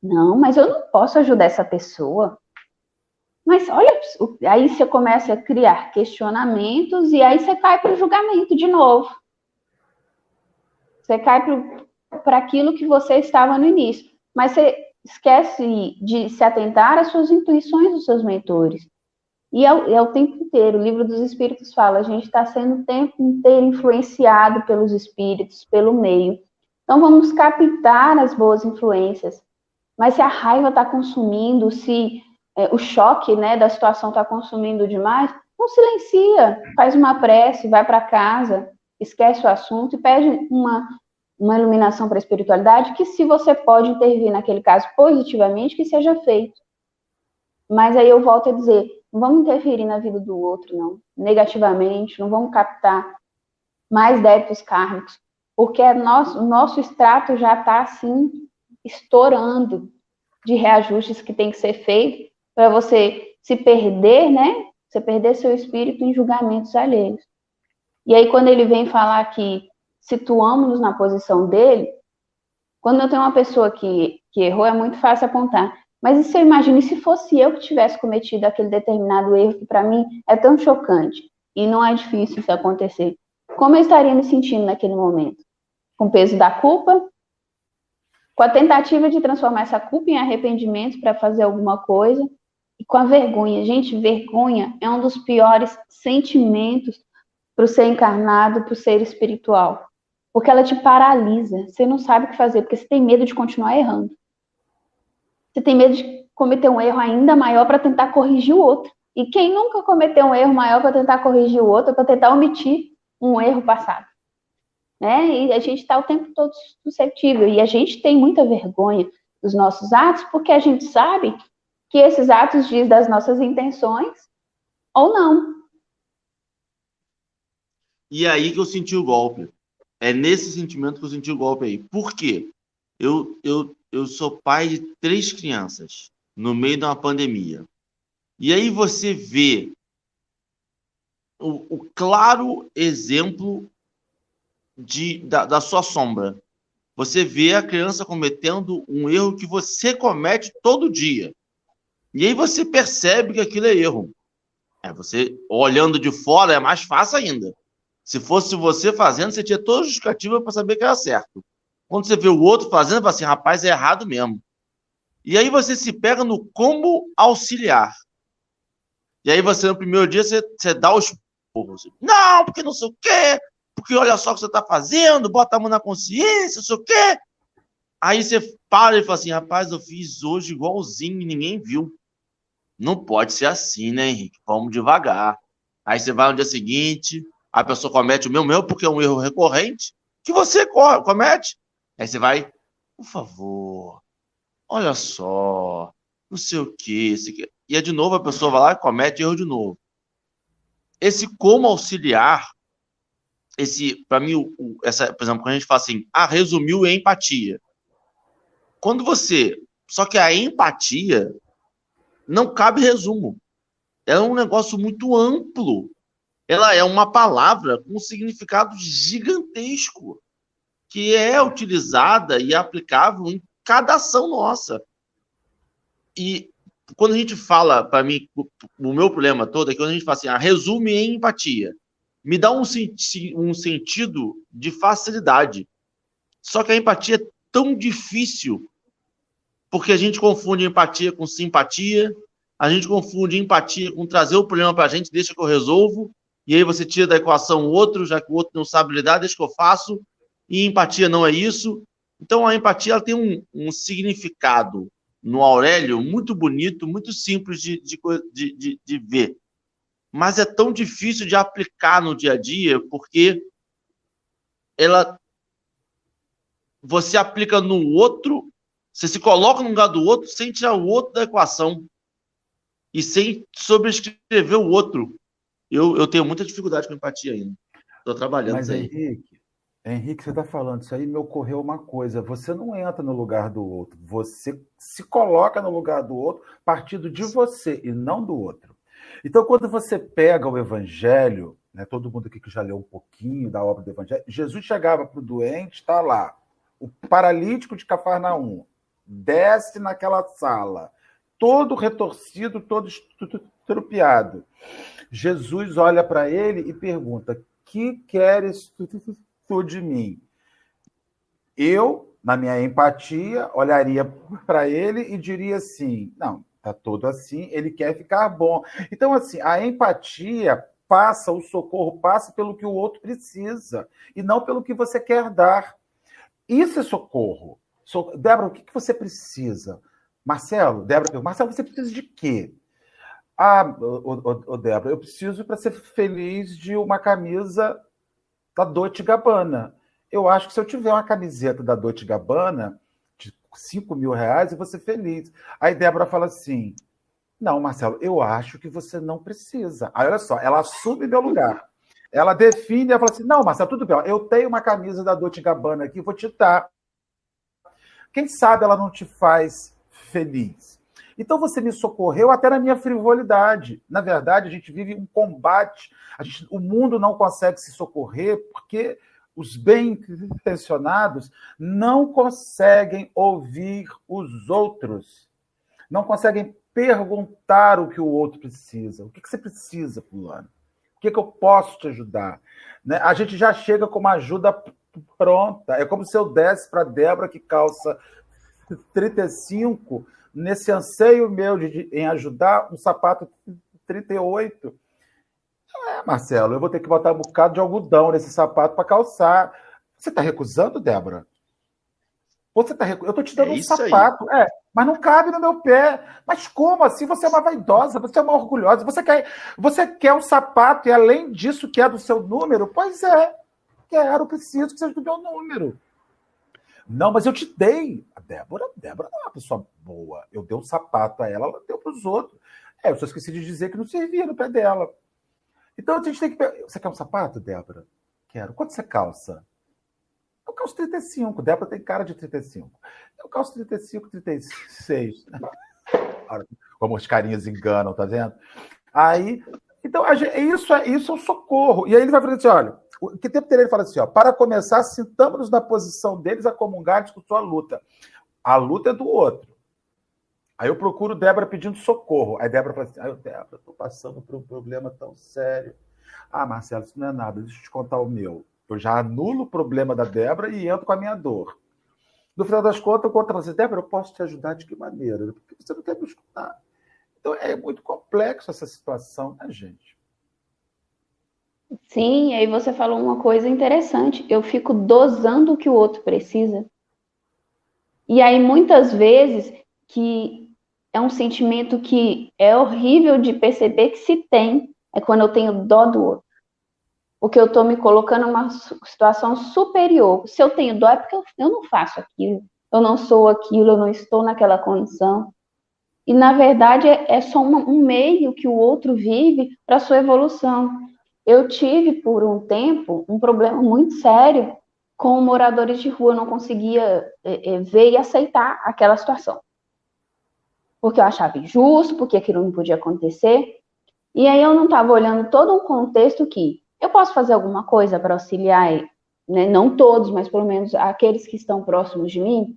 Não, mas eu não posso ajudar essa pessoa. Mas olha, aí você começa a criar questionamentos e aí você cai para o julgamento de novo. Você cai para aquilo que você estava no início. Mas você esquece de se atentar às suas intuições dos seus mentores. E é, é, o tempo inteiro, o livro dos Espíritos fala, a gente está sendo o tempo inteiro influenciado pelos Espíritos, pelo meio. Então vamos captar as boas influências. Mas se a raiva está consumindo, se é, o choque né, da situação está consumindo demais, não silencia, faz uma prece, vai para casa, esquece o assunto e pede uma, uma iluminação para a espiritualidade, que se você pode intervir naquele caso positivamente, que seja feito. Mas aí eu volto a dizer, não vamos interferir na vida do outro, não, negativamente, não vamos captar mais débitos kármicos, porque é nosso, nosso extrato já está assim, estourando de reajustes que tem que ser feito para você se perder, né? Você perder seu espírito em julgamentos alheios. E aí, quando ele vem falar que situamos-nos na posição dele, quando eu tenho uma pessoa que, que errou, é muito fácil apontar. Mas e se eu imagino, se fosse eu que tivesse cometido aquele determinado erro que para mim é tão chocante e não é difícil isso acontecer? Como eu estaria me sentindo naquele momento? Com o peso da culpa? Com a tentativa de transformar essa culpa em arrependimento para fazer alguma coisa? E com a vergonha. Gente, vergonha é um dos piores sentimentos para o ser encarnado, para o ser espiritual. Porque ela te paralisa. Você não sabe o que fazer, porque você tem medo de continuar errando. Você tem medo de cometer um erro ainda maior para tentar corrigir o outro. E quem nunca cometeu um erro maior para tentar corrigir o outro, para tentar omitir um erro passado? Né? E a gente está o tempo todo suscetível. E a gente tem muita vergonha dos nossos atos, porque a gente sabe que esses atos diz das nossas intenções ou não. E aí que eu senti o golpe. É nesse sentimento que eu senti o golpe aí. Por quê? Eu, eu eu sou pai de três crianças no meio de uma pandemia. E aí você vê o, o claro exemplo de, da, da sua sombra. Você vê a criança cometendo um erro que você comete todo dia. E aí você percebe que aquilo é erro. É, você olhando de fora é mais fácil ainda. Se fosse você fazendo, você tinha toda a justificativa para saber que era certo. Quando você vê o outro fazendo, você fala assim, rapaz, é errado mesmo. E aí você se pega no como auxiliar. E aí você, no primeiro dia, você, você dá os porros. Não, porque não sei o quê, porque olha só o que você está fazendo, bota a mão na consciência, não sei o quê. Aí você para e fala assim, rapaz, eu fiz hoje igualzinho e ninguém viu. Não pode ser assim, né, Henrique? Vamos devagar. Aí você vai no dia seguinte, a pessoa comete o mesmo erro porque é um erro recorrente que você comete. Aí você vai, por favor, olha só, não sei o que. E é de novo a pessoa vai lá e comete erro de novo. Esse como auxiliar, esse, para mim, o, essa, por exemplo, quando a gente fala assim, ah, resumiu é empatia. Quando você. Só que a empatia não cabe resumo. É um negócio muito amplo. Ela é uma palavra com um significado gigantesco, que é utilizada e aplicável em cada ação nossa. E quando a gente fala, para mim, o meu problema todo é que quando a gente fala assim, ah, resume em empatia, me dá um, um sentido de facilidade. Só que a empatia é tão difícil, porque a gente confunde empatia com simpatia, a gente confunde empatia com trazer o problema para a gente, deixa que eu resolvo, e aí você tira da equação o outro, já que o outro não sabe lidar, deixa que eu faço, e empatia não é isso. Então a empatia ela tem um, um significado no Aurélio muito bonito, muito simples de, de, de, de, ver. Mas é tão difícil de aplicar no dia a dia, porque ela você aplica no outro, você se coloca no lugar do outro sem tirar o outro da equação e sem sobrescrever o outro. Eu, eu tenho muita dificuldade com empatia ainda. Estou trabalhando Mas, aí. Henrique, Henrique, você está falando isso aí, me ocorreu uma coisa. Você não entra no lugar do outro, você se coloca no lugar do outro, partindo de você e não do outro. Então, quando você pega o Evangelho, né, todo mundo aqui que já leu um pouquinho da obra do Evangelho, Jesus chegava para o doente, está lá, o paralítico de Cafarnaum, desce naquela sala, todo retorcido, todo estrupiado. Jesus olha para ele e pergunta: Que queres tu de mim? Eu, na minha empatia, olharia para ele e diria assim: Não, tá todo assim, ele quer ficar bom. Então, assim, a empatia passa, o socorro passa pelo que o outro precisa e não pelo que você quer dar. Isso é socorro. So... Débora, o que, que você precisa? Marcelo, Débora, Marcelo, você precisa de quê? Ah, o, Débora, eu preciso para ser feliz de uma camisa da Dolce Gabbana. Eu acho que se eu tiver uma camiseta da Dolce Gabbana de 5 mil reais, eu vou ser feliz. Aí Débora fala assim: Não, Marcelo, eu acho que você não precisa. Aí olha só, ela assume meu lugar. Ela define, ela fala assim: Não, Marcelo, tudo bem, eu tenho uma camisa da Dolce Gabbana aqui, vou te dar. Quem sabe ela não te faz feliz. Então você me socorreu até na minha frivolidade. Na verdade, a gente vive um combate. Gente, o mundo não consegue se socorrer porque os bem intencionados não conseguem ouvir os outros, não conseguem perguntar o que o outro precisa. O que, você precisa, fulano? O que, que eu posso te ajudar? Né? A gente já chega com uma ajuda pronta. É como se eu desse para Débora que calça 35, nesse anseio meu de, em ajudar, um sapato 38. É, Marcelo, eu vou ter que botar um bocado de algodão nesse sapato para calçar. Você está recusando, Débora? Você tá rec... Eu estou te dando é um sapato, é, mas não cabe no meu pé. Mas como assim? Você é uma vaidosa, você é uma orgulhosa. Você quer, você quer um sapato e além disso quer do seu número? Pois é, quero, preciso que seja do meu número. Não, mas eu te dei. A Débora, a Débora não é uma pessoa boa. Eu dei um sapato a ela, ela deu para os outros. É, eu só esqueci de dizer que não servia no pé dela. Então a gente tem que. Você quer um sapato, Débora? Quero. Quanto você calça? Eu calço 35. Débora tem cara de 35. Eu calço 35, 36. Como os carinhas enganam, tá vendo? Aí. Então, isso é, isso é um socorro. E aí ele vai fazer assim: olha, o que tempo ele fala assim, ó, para começar, sintamos-nos na posição deles acomungados com sua luta. A luta é do outro. Aí eu procuro Débora pedindo socorro. Aí Débora fala assim, ai, Débora, estou passando por um problema tão sério. Ah, Marcelo, isso não é nada, deixa eu te contar o meu. Eu já anulo o problema da Débora e entro com a minha dor. No final das contas, eu conto assim, Débora, eu posso te ajudar de que maneira? Porque você não quer me escutar. Então é muito complexo essa situação, né, gente? Sim, aí você falou uma coisa interessante. Eu fico dosando o que o outro precisa. E aí, muitas vezes, que é um sentimento que é horrível de perceber que se tem, é quando eu tenho dó do outro. Porque eu estou me colocando numa situação superior. Se eu tenho dó, é porque eu, não faço aquilo, eu não sou aquilo, eu não estou naquela condição. E, na verdade, é, é só um meio que o outro vive para sua evolução. Eu tive, por um tempo, um problema muito sério com moradores de rua, eu não conseguia é, é, ver e aceitar aquela situação. Porque eu achava injusto, porque aquilo não podia acontecer. E aí eu não estava olhando todo um contexto que eu posso fazer alguma coisa para auxiliar, né? não todos, mas pelo menos aqueles que estão próximos de mim.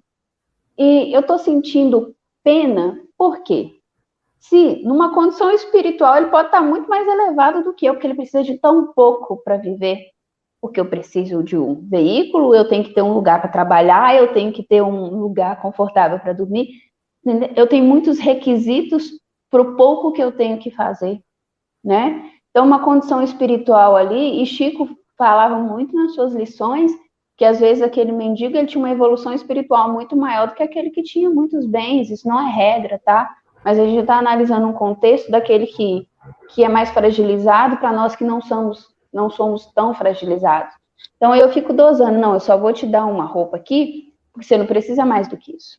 E eu estou sentindo pena, por quê? Se numa condição espiritual ele pode estar muito mais elevado do que eu, porque ele precisa de tão pouco para viver. Porque eu preciso de um veículo, eu tenho que ter um lugar para trabalhar, eu tenho que ter um lugar confortável para dormir. Eu tenho muitos requisitos para o pouco que eu tenho que fazer, né? Então, uma condição espiritual ali, e Chico falava muito nas suas lições que às vezes aquele mendigo ele tinha uma evolução espiritual muito maior do que aquele que tinha muitos bens. Isso não é regra, tá? Mas a gente está analisando um contexto daquele que, que é mais fragilizado para nós que não somos não somos tão fragilizados. Então eu fico dosando, não, eu só vou te dar uma roupa aqui, porque você não precisa mais do que isso,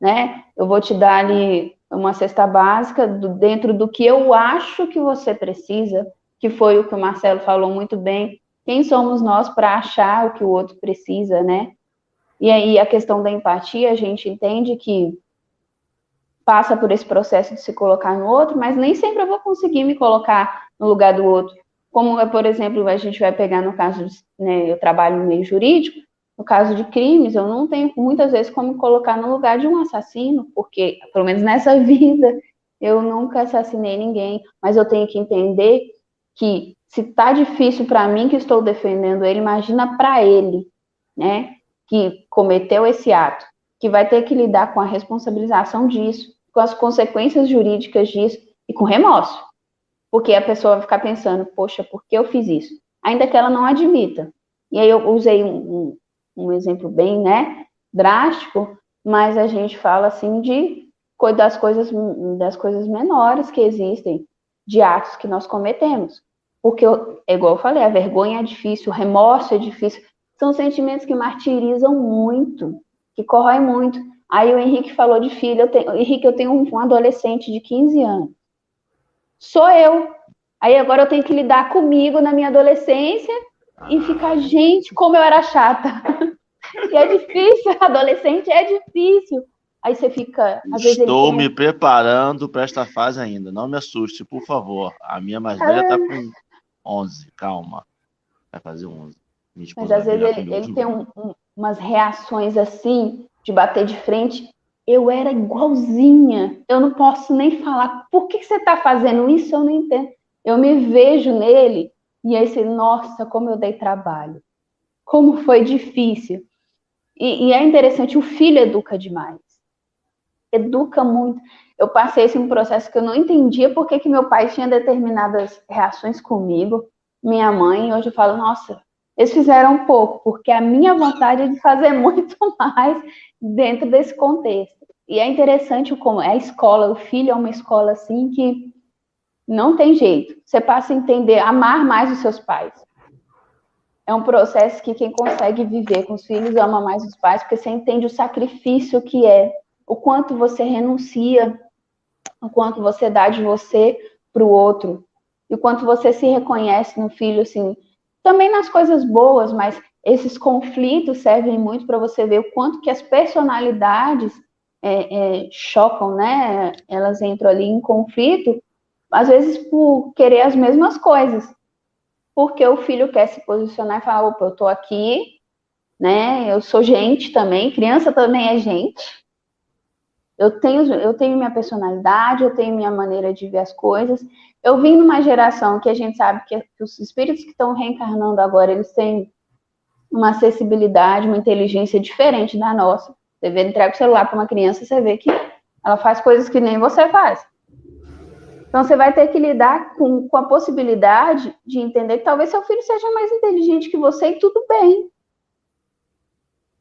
né? Eu vou te dar ali uma cesta básica do, dentro do que eu acho que você precisa, que foi o que o Marcelo falou muito bem, quem somos nós para achar o que o outro precisa, né? E aí a questão da empatia, a gente entende que passa por esse processo de se colocar no outro, mas nem sempre eu vou conseguir me colocar no lugar do outro. Como, por exemplo, a gente vai pegar no caso, de, né, eu trabalho no meio jurídico, no caso de crimes, eu não tenho muitas vezes como me colocar no lugar de um assassino, porque, pelo menos nessa vida, eu nunca assassinei ninguém, mas eu tenho que entender que se tá difícil para mim que estou defendendo ele, imagina para ele, né, que cometeu esse ato, que vai ter que lidar com a responsabilização disso, com as consequências jurídicas disso e com remorso. Porque a pessoa vai ficar pensando, poxa, por que eu fiz isso? Ainda que ela não admita. E aí eu usei um, um, um exemplo bem, né, drástico, mas a gente fala assim de das coisas das coisas menores que existem, de atos que nós cometemos. Porque, é igual eu falei, a vergonha é difícil, o remorso é difícil. São sentimentos que martirizam muito, que corroem muito. Aí o Henrique falou de filho. Eu tenho, Henrique, eu tenho um, um adolescente de 15 anos. Sou eu. Aí agora eu tenho que lidar comigo na minha adolescência e ficar, gente, como eu era chata. e é difícil, adolescente é difícil. Aí você fica. Estou me preparando para esta fase ainda. Não me assuste, por favor. A minha mais velha está com 11, calma. Vai fazer 11. Mas às vezes ele, ele tem um, um, umas reações assim, de bater de frente. Eu era igualzinha. Eu não posso nem falar. Por que, que você está fazendo isso? Eu não entendo. Eu me vejo nele e aí você, nossa, como eu dei trabalho. Como foi difícil. E, e é interessante, o filho educa demais. Educa muito eu passei esse um processo que eu não entendia por que, que meu pai tinha determinadas reações comigo, minha mãe, hoje eu falo, nossa, eles fizeram um pouco, porque a minha vontade é de fazer muito mais dentro desse contexto. E é interessante como é a escola, o filho é uma escola assim que não tem jeito. Você passa a entender, amar mais os seus pais. É um processo que quem consegue viver com os filhos ama mais os pais, porque você entende o sacrifício que é, o quanto você renuncia o quanto você dá de você para o outro, e o quanto você se reconhece no filho, assim, também nas coisas boas, mas esses conflitos servem muito para você ver o quanto que as personalidades é, é, chocam, né? Elas entram ali em conflito, às vezes por querer as mesmas coisas, porque o filho quer se posicionar e falar, opa, eu tô aqui, né? Eu sou gente também, criança também é gente, eu tenho, eu tenho minha personalidade, eu tenho minha maneira de ver as coisas. Eu vim numa geração que a gente sabe que os espíritos que estão reencarnando agora, eles têm uma acessibilidade, uma inteligência diferente da nossa. Você vê, entrega o celular para uma criança, você vê que ela faz coisas que nem você faz. Então, você vai ter que lidar com, com a possibilidade de entender que talvez seu filho seja mais inteligente que você e tudo bem.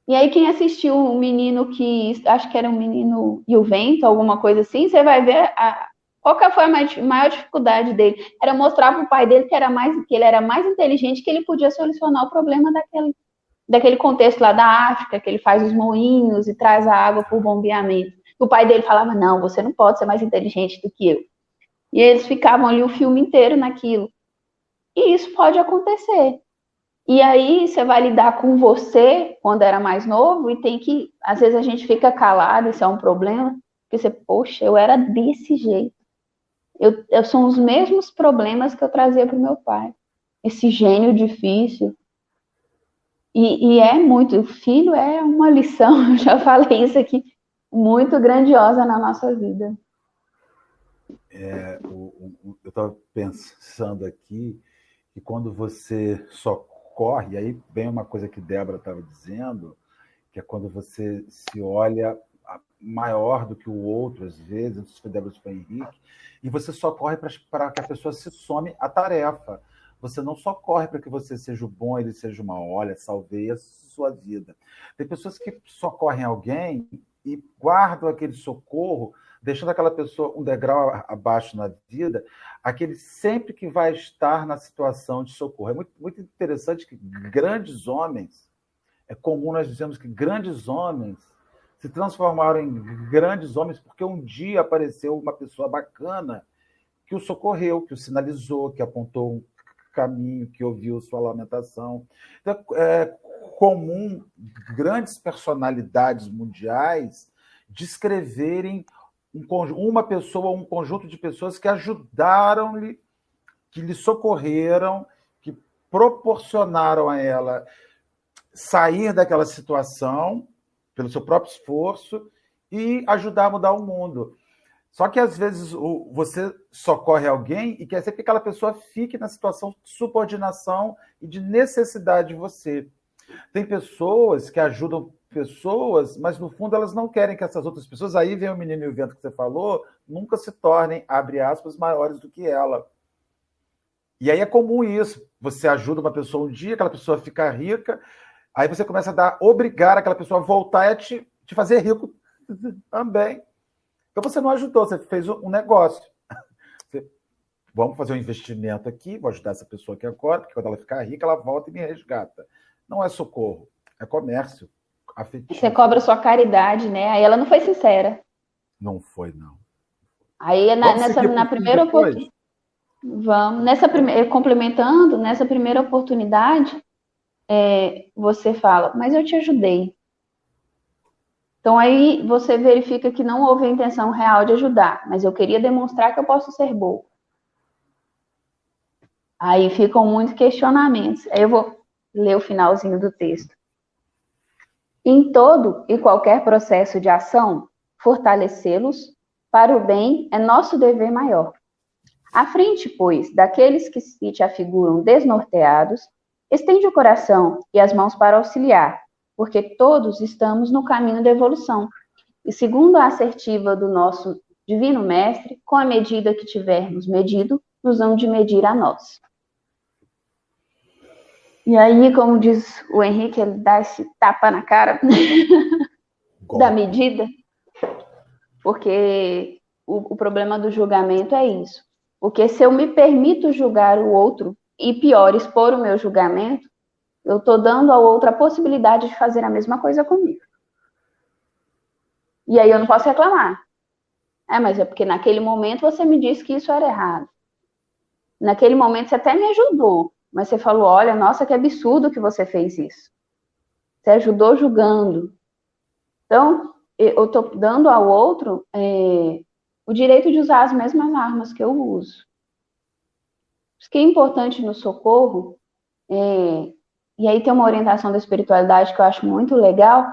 E aí, quem assistiu um menino que, acho que era um menino e o vento, alguma coisa assim, você vai ver a, qual que foi a maior dificuldade dele? Era mostrar para o pai dele que, era mais, que ele era mais inteligente, que ele podia solucionar o problema daquele, daquele contexto lá da África, que ele faz os moinhos e traz a água por bombeamento. O pai dele falava: Não, você não pode ser mais inteligente do que eu. E eles ficavam ali o filme inteiro naquilo. E isso pode acontecer. E aí você vai lidar com você quando era mais novo e tem que, às vezes a gente fica calado, isso é um problema, porque você, poxa, eu era desse jeito. Eu, eu são os mesmos problemas que eu trazia para o meu pai. Esse gênio difícil. E, e é muito, o filho é uma lição, eu já falei isso aqui, muito grandiosa na nossa vida. É, o, o, eu estava pensando aqui que quando você só corre, e aí vem uma coisa que Débora estava dizendo, que é quando você se olha maior do que o outro, às vezes, não sei se foi Débora foi Henrique, e você só corre para que a pessoa se some a tarefa. Você não só corre para que você seja o bom, ele seja uma olha, salvei a sua vida. Tem pessoas que socorrem alguém e guardam aquele socorro, deixando aquela pessoa um degrau abaixo na vida, aquele sempre que vai estar na situação de socorro. É muito, muito interessante que grandes homens, é comum nós dizemos que grandes homens se transformaram em grandes homens porque um dia apareceu uma pessoa bacana que o socorreu, que o sinalizou, que apontou um caminho, que ouviu sua lamentação. Então, é comum grandes personalidades mundiais descreverem um, uma pessoa, um conjunto de pessoas que ajudaram-lhe, que lhe socorreram, que proporcionaram a ela sair daquela situação pelo seu próprio esforço e ajudar a mudar o mundo. Só que às vezes você socorre alguém e quer sempre que aquela pessoa fique na situação de subordinação e de necessidade de você. Tem pessoas que ajudam pessoas, mas no fundo elas não querem que essas outras pessoas, aí vem o menino e o vento que você falou, nunca se tornem, abre aspas, maiores do que ela. E aí é comum isso. Você ajuda uma pessoa um dia, aquela pessoa fica rica, aí você começa a dar, obrigar aquela pessoa a voltar e a te, te fazer rico também. Então você não ajudou, você fez um negócio. Você, vamos fazer um investimento aqui, vou ajudar essa pessoa aqui agora, porque quando ela ficar rica, ela volta e me resgata. Não é socorro, é comércio afetivo. Você cobra sua caridade, né? Aí ela não foi sincera. Não foi, não. Aí na, nessa, na primeira oportunidade. Vamos, nessa primeira, complementando, nessa primeira oportunidade, é, você fala, mas eu te ajudei. Então aí você verifica que não houve a intenção real de ajudar, mas eu queria demonstrar que eu posso ser boa. Aí ficam muitos questionamentos. Aí eu vou ler o finalzinho do texto. Em todo e qualquer processo de ação, fortalecê-los para o bem é nosso dever maior. À frente, pois, daqueles que se te afiguram desnorteados, estende o coração e as mãos para auxiliar, porque todos estamos no caminho da evolução. E segundo a assertiva do nosso Divino Mestre, com a medida que tivermos medido, nos vão de medir a nós. E aí, como diz o Henrique, ele dá esse tapa na cara da medida, porque o, o, problema do julgamento é isso. Porque se eu me permito julgar o outro, e pior, expor o meu julgamento, eu estou dando ao outro a possibilidade de fazer a mesma coisa comigo. E aí eu não posso reclamar. É, mas é porque naquele momento você me disse que isso era errado. Naquele momento você até me ajudou, mas você falou: olha, nossa, que absurdo que você fez isso. Você ajudou julgando. Então, eu estou dando ao outro é, o direito de usar as mesmas armas que eu uso. O que é importante no socorro, é, e aí tem uma orientação da espiritualidade que eu acho muito legal.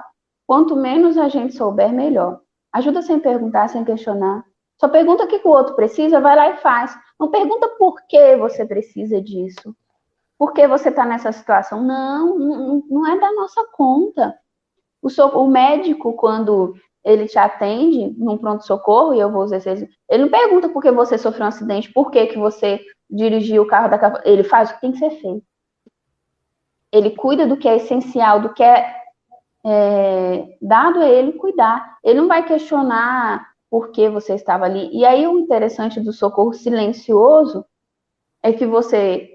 Quanto menos a gente souber, melhor. Ajuda sem perguntar, sem questionar. Só pergunta o que o outro precisa, vai lá e faz. Não pergunta por que você precisa disso por que você está nessa situação? Não, não, não, é da nossa conta. O, so, o, médico, quando ele te atende num pronto-socorro, e eu vou usar esse ele não pergunta por que você sofreu um acidente, por que, que você dirigiu o carro da Ele faz o que tem que ser feito. Ele cuida do que é essencial, do que é é, dado a ele cuidar. Ele não vai questionar por que você estava ali. E aí o interessante do socorro silencioso é que você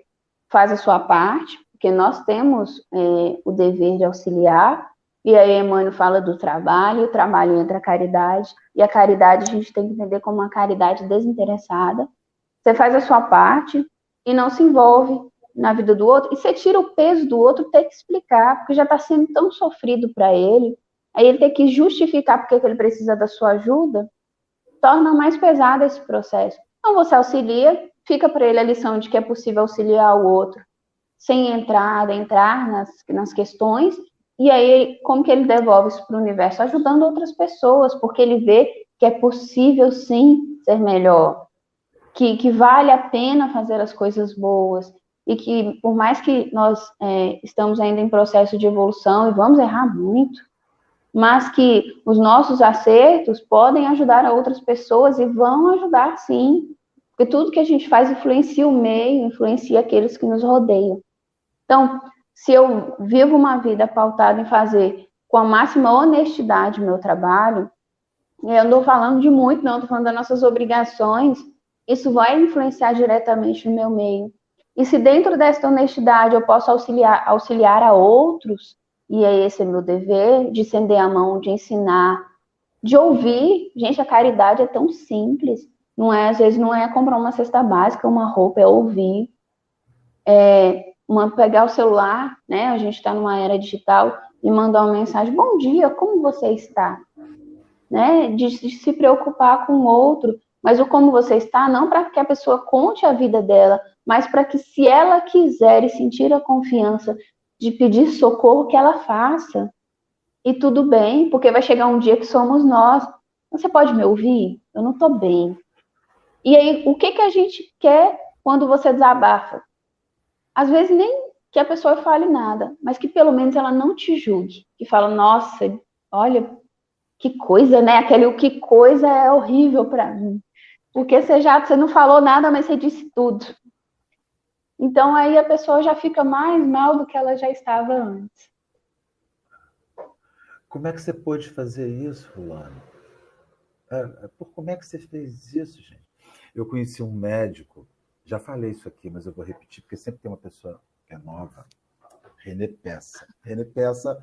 faz a sua parte, porque nós temos é, o dever de auxiliar, e aí Emmanuel fala do trabalho, o trabalho entra a caridade, e a caridade a gente tem que entender como uma caridade desinteressada. Você faz a sua parte e não se envolve na vida do outro, e você tira o peso do outro ter que explicar, porque já está sendo tão sofrido para ele, aí ele tem que justificar porque que ele precisa da sua ajuda, torna mais pesado esse processo. Então você auxilia, fica para ele a lição de que é possível auxiliar o outro, sem entrar, entrar nas, nas questões, e aí como que ele devolve isso para o universo? Ajudando outras pessoas, porque ele vê que é possível sim ser melhor, que, que vale a pena fazer as coisas boas, e que por mais que nós é, estamos ainda em processo de evolução e vamos errar muito, mas que os nossos acertos podem ajudar a outras pessoas e vão ajudar sim, porque tudo que a gente faz influencia o meio, influencia aqueles que nos rodeiam. Então, se eu vivo uma vida pautada em fazer com a máxima honestidade o meu trabalho, eu não estou falando de muito, não, estou falando das nossas obrigações, isso vai influenciar diretamente no meu meio. E se dentro dessa honestidade eu posso auxiliar, auxiliar a outros, e é esse é meu dever, de estender a mão, de ensinar, de ouvir. Gente, a caridade é tão simples. Não é, às vezes, não é comprar uma cesta básica, uma roupa, é ouvir. É uma, pegar o celular, né? A gente está numa era digital e mandar uma mensagem: Bom dia, como você está? Né? De, de se preocupar com o outro, mas o como você está, não para que a pessoa conte a vida dela, mas para que, se ela quiser e sentir a confiança de pedir socorro, que ela faça. E tudo bem, porque vai chegar um dia que somos nós. Você pode me ouvir? Eu não estou bem. E aí, o que, que a gente quer quando você desabafa? Às vezes, nem que a pessoa fale nada, mas que pelo menos ela não te julgue. Que fala, nossa, olha, que coisa, né? Aquele o que coisa é horrível para mim. Porque você já você não falou nada, mas você disse tudo. Então aí a pessoa já fica mais mal do que ela já estava antes. Como é que você pôde fazer isso, fulano? É, é, como é que você fez isso, gente? Eu conheci um médico, já falei isso aqui, mas eu vou repetir, porque sempre tem uma pessoa que é nova. René Peça. René Peça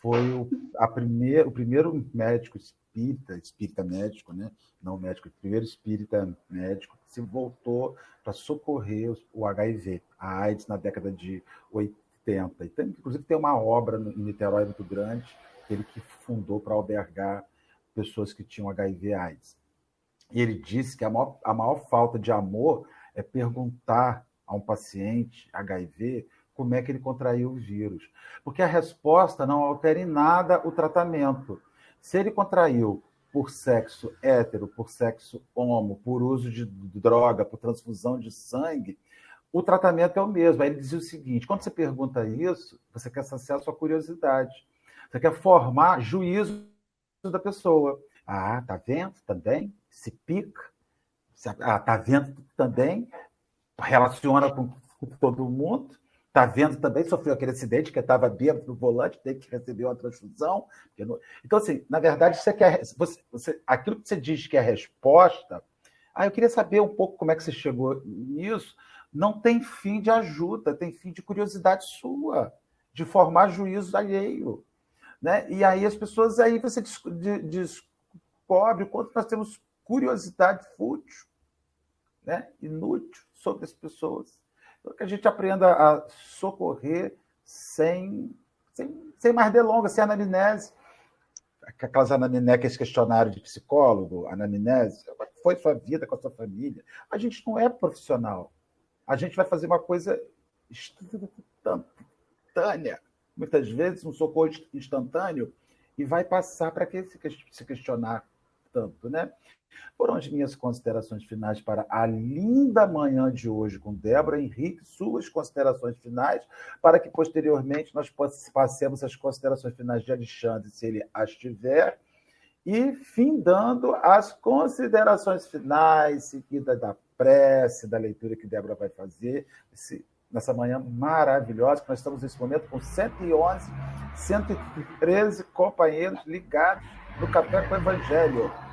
foi o, a primeir, o primeiro médico espírita, espírita médico, né? não médico, o primeiro espírita médico que se voltou para socorrer o HIV, a AIDS na década de 80. E tem, inclusive tem uma obra em Niterói muito grande, ele que fundou para albergar pessoas que tinham HIV AIDS. E ele disse que a maior, a maior falta de amor é perguntar a um paciente HIV como é que ele contraiu o vírus. Porque a resposta não altera em nada o tratamento. Se ele contraiu por sexo hétero, por sexo homo, por uso de droga, por transfusão de sangue, o tratamento é o mesmo. Aí ele dizia o seguinte: quando você pergunta isso, você quer saciar sua curiosidade. Você quer formar juízo da pessoa. Ah, tá vendo também? Se pica. Ah, tá vendo também? Relaciona com todo mundo. Está vendo também, sofreu aquele acidente que estava bêbado no volante, teve que receber uma transfusão. Então, assim, na verdade, você quer, você, você, aquilo que você diz que é a resposta, ah, eu queria saber um pouco como é que você chegou nisso. Não tem fim de ajuda, tem fim de curiosidade sua, de formar juízo alheio. Né? E aí as pessoas, aí você descobre o quanto nós temos curiosidade fútil, né? inútil sobre as pessoas. Então, que a gente aprenda a socorrer sem, sem, sem mais delongas, sem anamnese. Aquelas anamnese, questionário de psicólogo, anamnese, foi sua vida com a sua família. A gente não é profissional. A gente vai fazer uma coisa instantânea, muitas vezes um socorro instantâneo, e vai passar para que se questionar tanto, né? Foram as minhas considerações finais para a linda manhã de hoje com Débora Henrique, suas considerações finais, para que posteriormente nós passemos as considerações finais de Alexandre, se ele as tiver, e findando as considerações finais, seguida da prece, da leitura que Débora vai fazer, esse nessa manhã maravilhosa, que nós estamos nesse momento com 111, 113 companheiros ligados no Café com o Evangelho.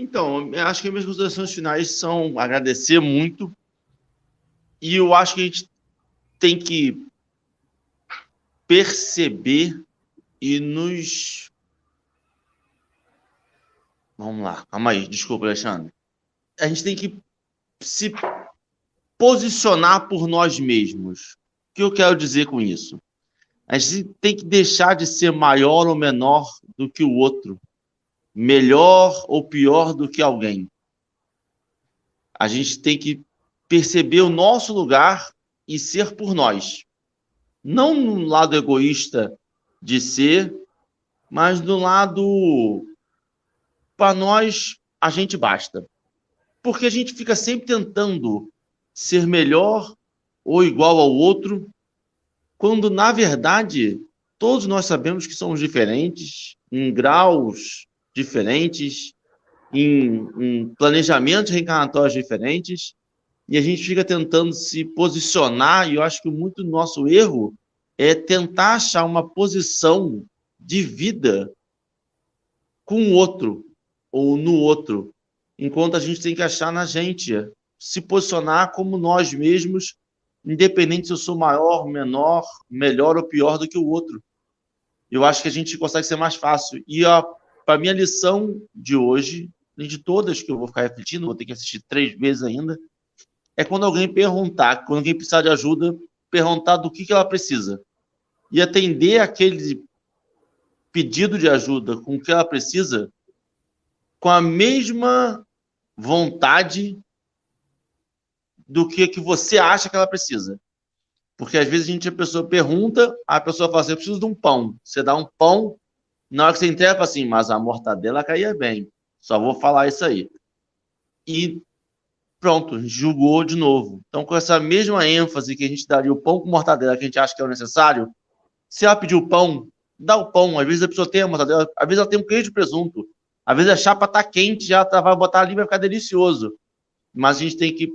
Então, acho que minhas considerações finais são agradecer muito e eu acho que a gente tem que perceber e nos. Vamos lá, calma aí, desculpa, Alexandre. A gente tem que se posicionar por nós mesmos. O que eu quero dizer com isso? A gente tem que deixar de ser maior ou menor do que o outro melhor ou pior do que alguém. A gente tem que perceber o nosso lugar e ser por nós. Não no lado egoísta de ser, mas no lado para nós a gente basta. Porque a gente fica sempre tentando ser melhor ou igual ao outro, quando na verdade todos nós sabemos que somos diferentes em graus diferentes, em, em planejamentos reencarnatórios diferentes, e a gente fica tentando se posicionar, e eu acho que muito do nosso erro é tentar achar uma posição de vida com o outro, ou no outro, enquanto a gente tem que achar na gente, se posicionar como nós mesmos, independente se eu sou maior, menor, melhor ou pior do que o outro. Eu acho que a gente consegue ser mais fácil. E a para minha lição de hoje, de todas que eu vou ficar refletindo, vou ter que assistir três vezes ainda, é quando alguém perguntar, quando alguém precisar de ajuda, perguntar do que, que ela precisa. E atender aquele pedido de ajuda com o que ela precisa com a mesma vontade do que, que você acha que ela precisa. Porque às vezes a gente a pessoa pergunta, a pessoa fala assim: eu preciso de um pão. Você dá um pão, na hora que você entrega, assim, mas a mortadela caía bem. Só vou falar isso aí. E pronto, julgou de novo. Então, com essa mesma ênfase que a gente daria o pão com mortadela que a gente acha que é o necessário, se ela pedir o pão, dá o pão. Às vezes a pessoa tem a mortadela, às vezes ela tem um queijo de presunto. Às vezes a chapa tá quente, já tá, vai botar ali vai ficar delicioso. Mas a gente tem que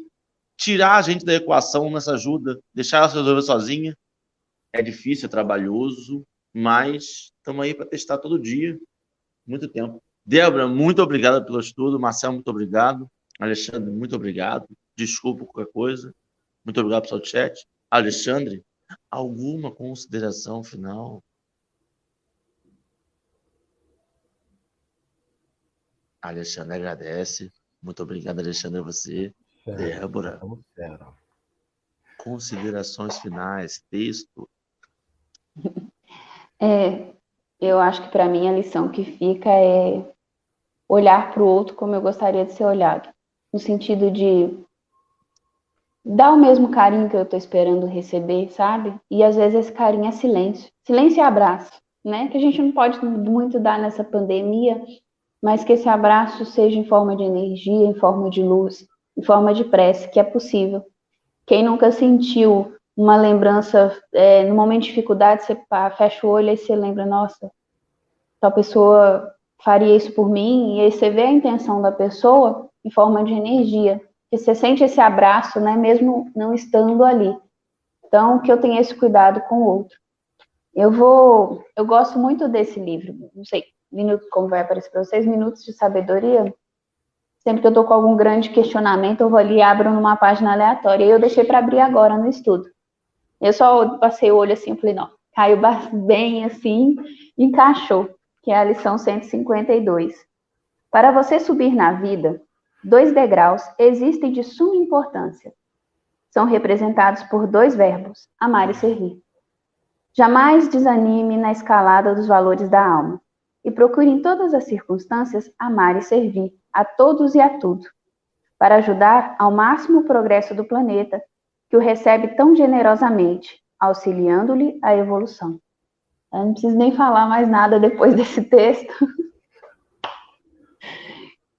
tirar a gente da equação nessa ajuda, deixar ela se resolver sozinha. É difícil, é trabalhoso, mas estamos aí para testar todo dia, muito tempo. Débora, muito obrigada pelo estudo. Marcelo, muito obrigado. Alexandre, muito obrigado. Desculpa qualquer coisa. Muito obrigado pelo chat. Alexandre, alguma consideração final? Alexandre agradece. Muito obrigado, Alexandre, a você. Débora. Considerações finais, texto. É, eu acho que para mim a lição que fica é olhar para o outro como eu gostaria de ser olhado, no sentido de dar o mesmo carinho que eu estou esperando receber, sabe? E às vezes esse carinho é silêncio, silêncio e abraço, né? Que a gente não pode muito dar nessa pandemia, mas que esse abraço seja em forma de energia, em forma de luz, em forma de prece, que é possível. Quem nunca sentiu uma lembrança, é, no momento de dificuldade, você fecha o olho e você lembra, nossa, tal pessoa faria isso por mim, e aí você vê a intenção da pessoa em forma de energia, que você sente esse abraço, né, mesmo não estando ali. Então, que eu tenha esse cuidado com o outro. Eu vou, eu gosto muito desse livro, não sei, minuto como vai aparecer para vocês, Minutos de Sabedoria. Sempre que eu estou com algum grande questionamento, eu vou ali e abro numa página aleatória. E eu deixei para abrir agora no estudo. Eu só passei o olho assim e falei, não, caiu bem assim, encaixou, que é a lição 152. Para você subir na vida, dois degraus existem de suma importância. São representados por dois verbos, amar e servir. Jamais desanime na escalada dos valores da alma e procure em todas as circunstâncias amar e servir a todos e a tudo, para ajudar ao máximo o progresso do planeta que o recebe tão generosamente, auxiliando-lhe a evolução. Eu não preciso nem falar mais nada depois desse texto.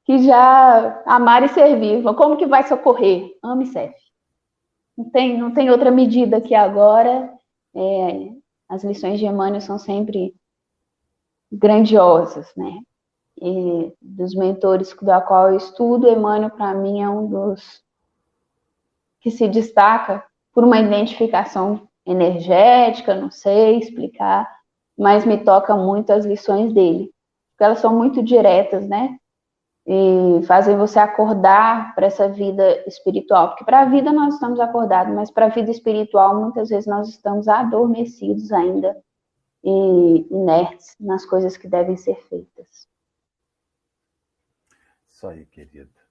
que já amar e servir. Como que vai socorrer? Ame e serve. Não tem, não tem outra medida que agora. É, as lições de Emmanuel são sempre grandiosas, né? E dos mentores da qual eu estudo, Emmanuel para mim é um dos que se destaca por uma identificação energética, não sei explicar, mas me toca muito as lições dele, porque elas são muito diretas, né? E fazem você acordar para essa vida espiritual, porque para a vida nós estamos acordados, mas para a vida espiritual muitas vezes nós estamos adormecidos ainda e inertes nas coisas que devem ser feitas. Isso aí, querida.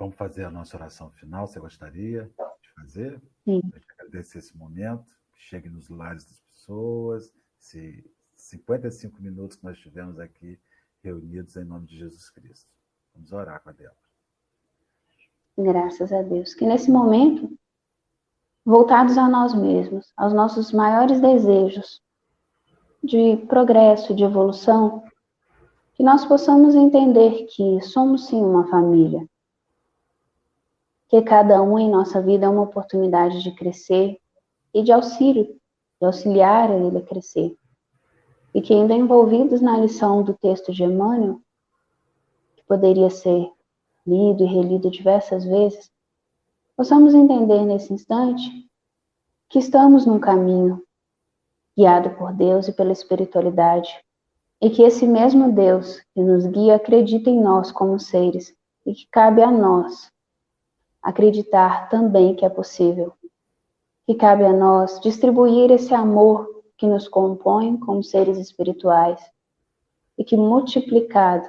Vamos fazer a nossa oração final. Você gostaria de fazer? Sim. Eu te agradecer esse momento. Chegue nos lares das pessoas. Se 55 minutos que nós tivemos aqui reunidos em nome de Jesus Cristo. Vamos orar com a Débora. Graças a Deus. Que nesse momento, voltados a nós mesmos, aos nossos maiores desejos, de progresso, de evolução, que nós possamos entender que somos sim uma família, que cada um em nossa vida é uma oportunidade de crescer e de auxílio, de auxiliar ele a crescer. E que ainda envolvidos na lição do texto de Emmanuel, que poderia ser lido e relido diversas vezes, possamos entender nesse instante que estamos num caminho guiado por Deus e pela espiritualidade, e que esse mesmo Deus que nos guia acredita em nós como seres e que cabe a nós acreditar também que é possível. Que cabe a nós distribuir esse amor que nos compõe como seres espirituais e que multiplicado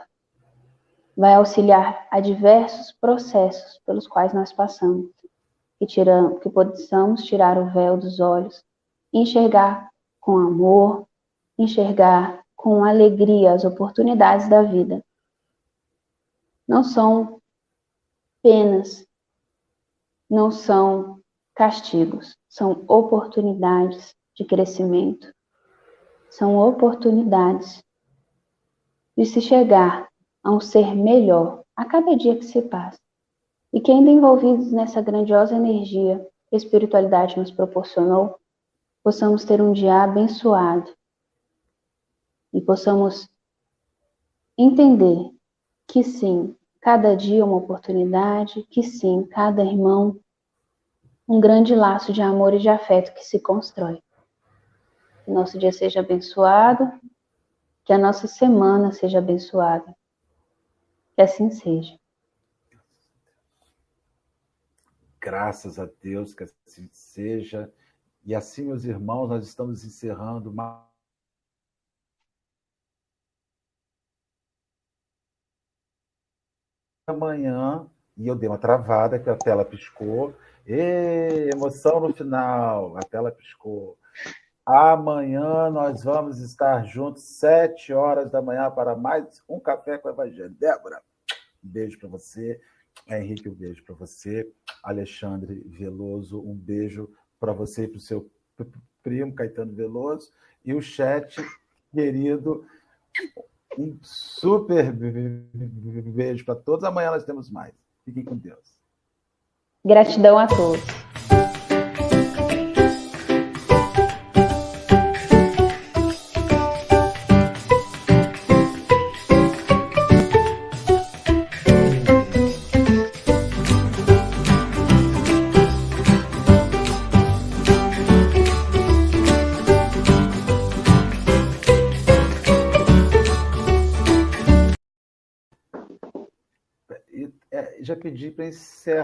vai auxiliar a diversos processos pelos quais nós passamos, que, tiramos, que possamos tirar o véu dos olhos e enxergar com amor, enxergar com alegria as oportunidades da vida. Não são penas, não são castigos, são oportunidades de crescimento, são oportunidades de se chegar a um ser melhor a cada dia que se passa. E que ainda envolvidos nessa grandiosa energia que a espiritualidade nos proporcionou, possamos ter um dia abençoado e possamos entender que sim, cada dia uma oportunidade, que sim, cada irmão um grande laço de amor e de afeto que se constrói. Que nosso dia seja abençoado, que a nossa semana seja abençoada. Que assim seja. Graças a Deus que assim seja. E assim, meus irmãos, nós estamos encerrando mais. Amanhã, e eu dei uma travada, que a tela piscou. E emoção no final, a tela piscou. Amanhã nós vamos estar juntos, sete horas da manhã, para mais um Café com o Evangelho. Débora, um beijo para você. Henrique, um beijo para você. Alexandre Veloso, um beijo para você e para o seu primo Caetano Veloso. E o chat, querido, um super beijo para todos. Amanhã nós temos mais. Fiquem com Deus. Gratidão a todos. Já pedi para encerrar.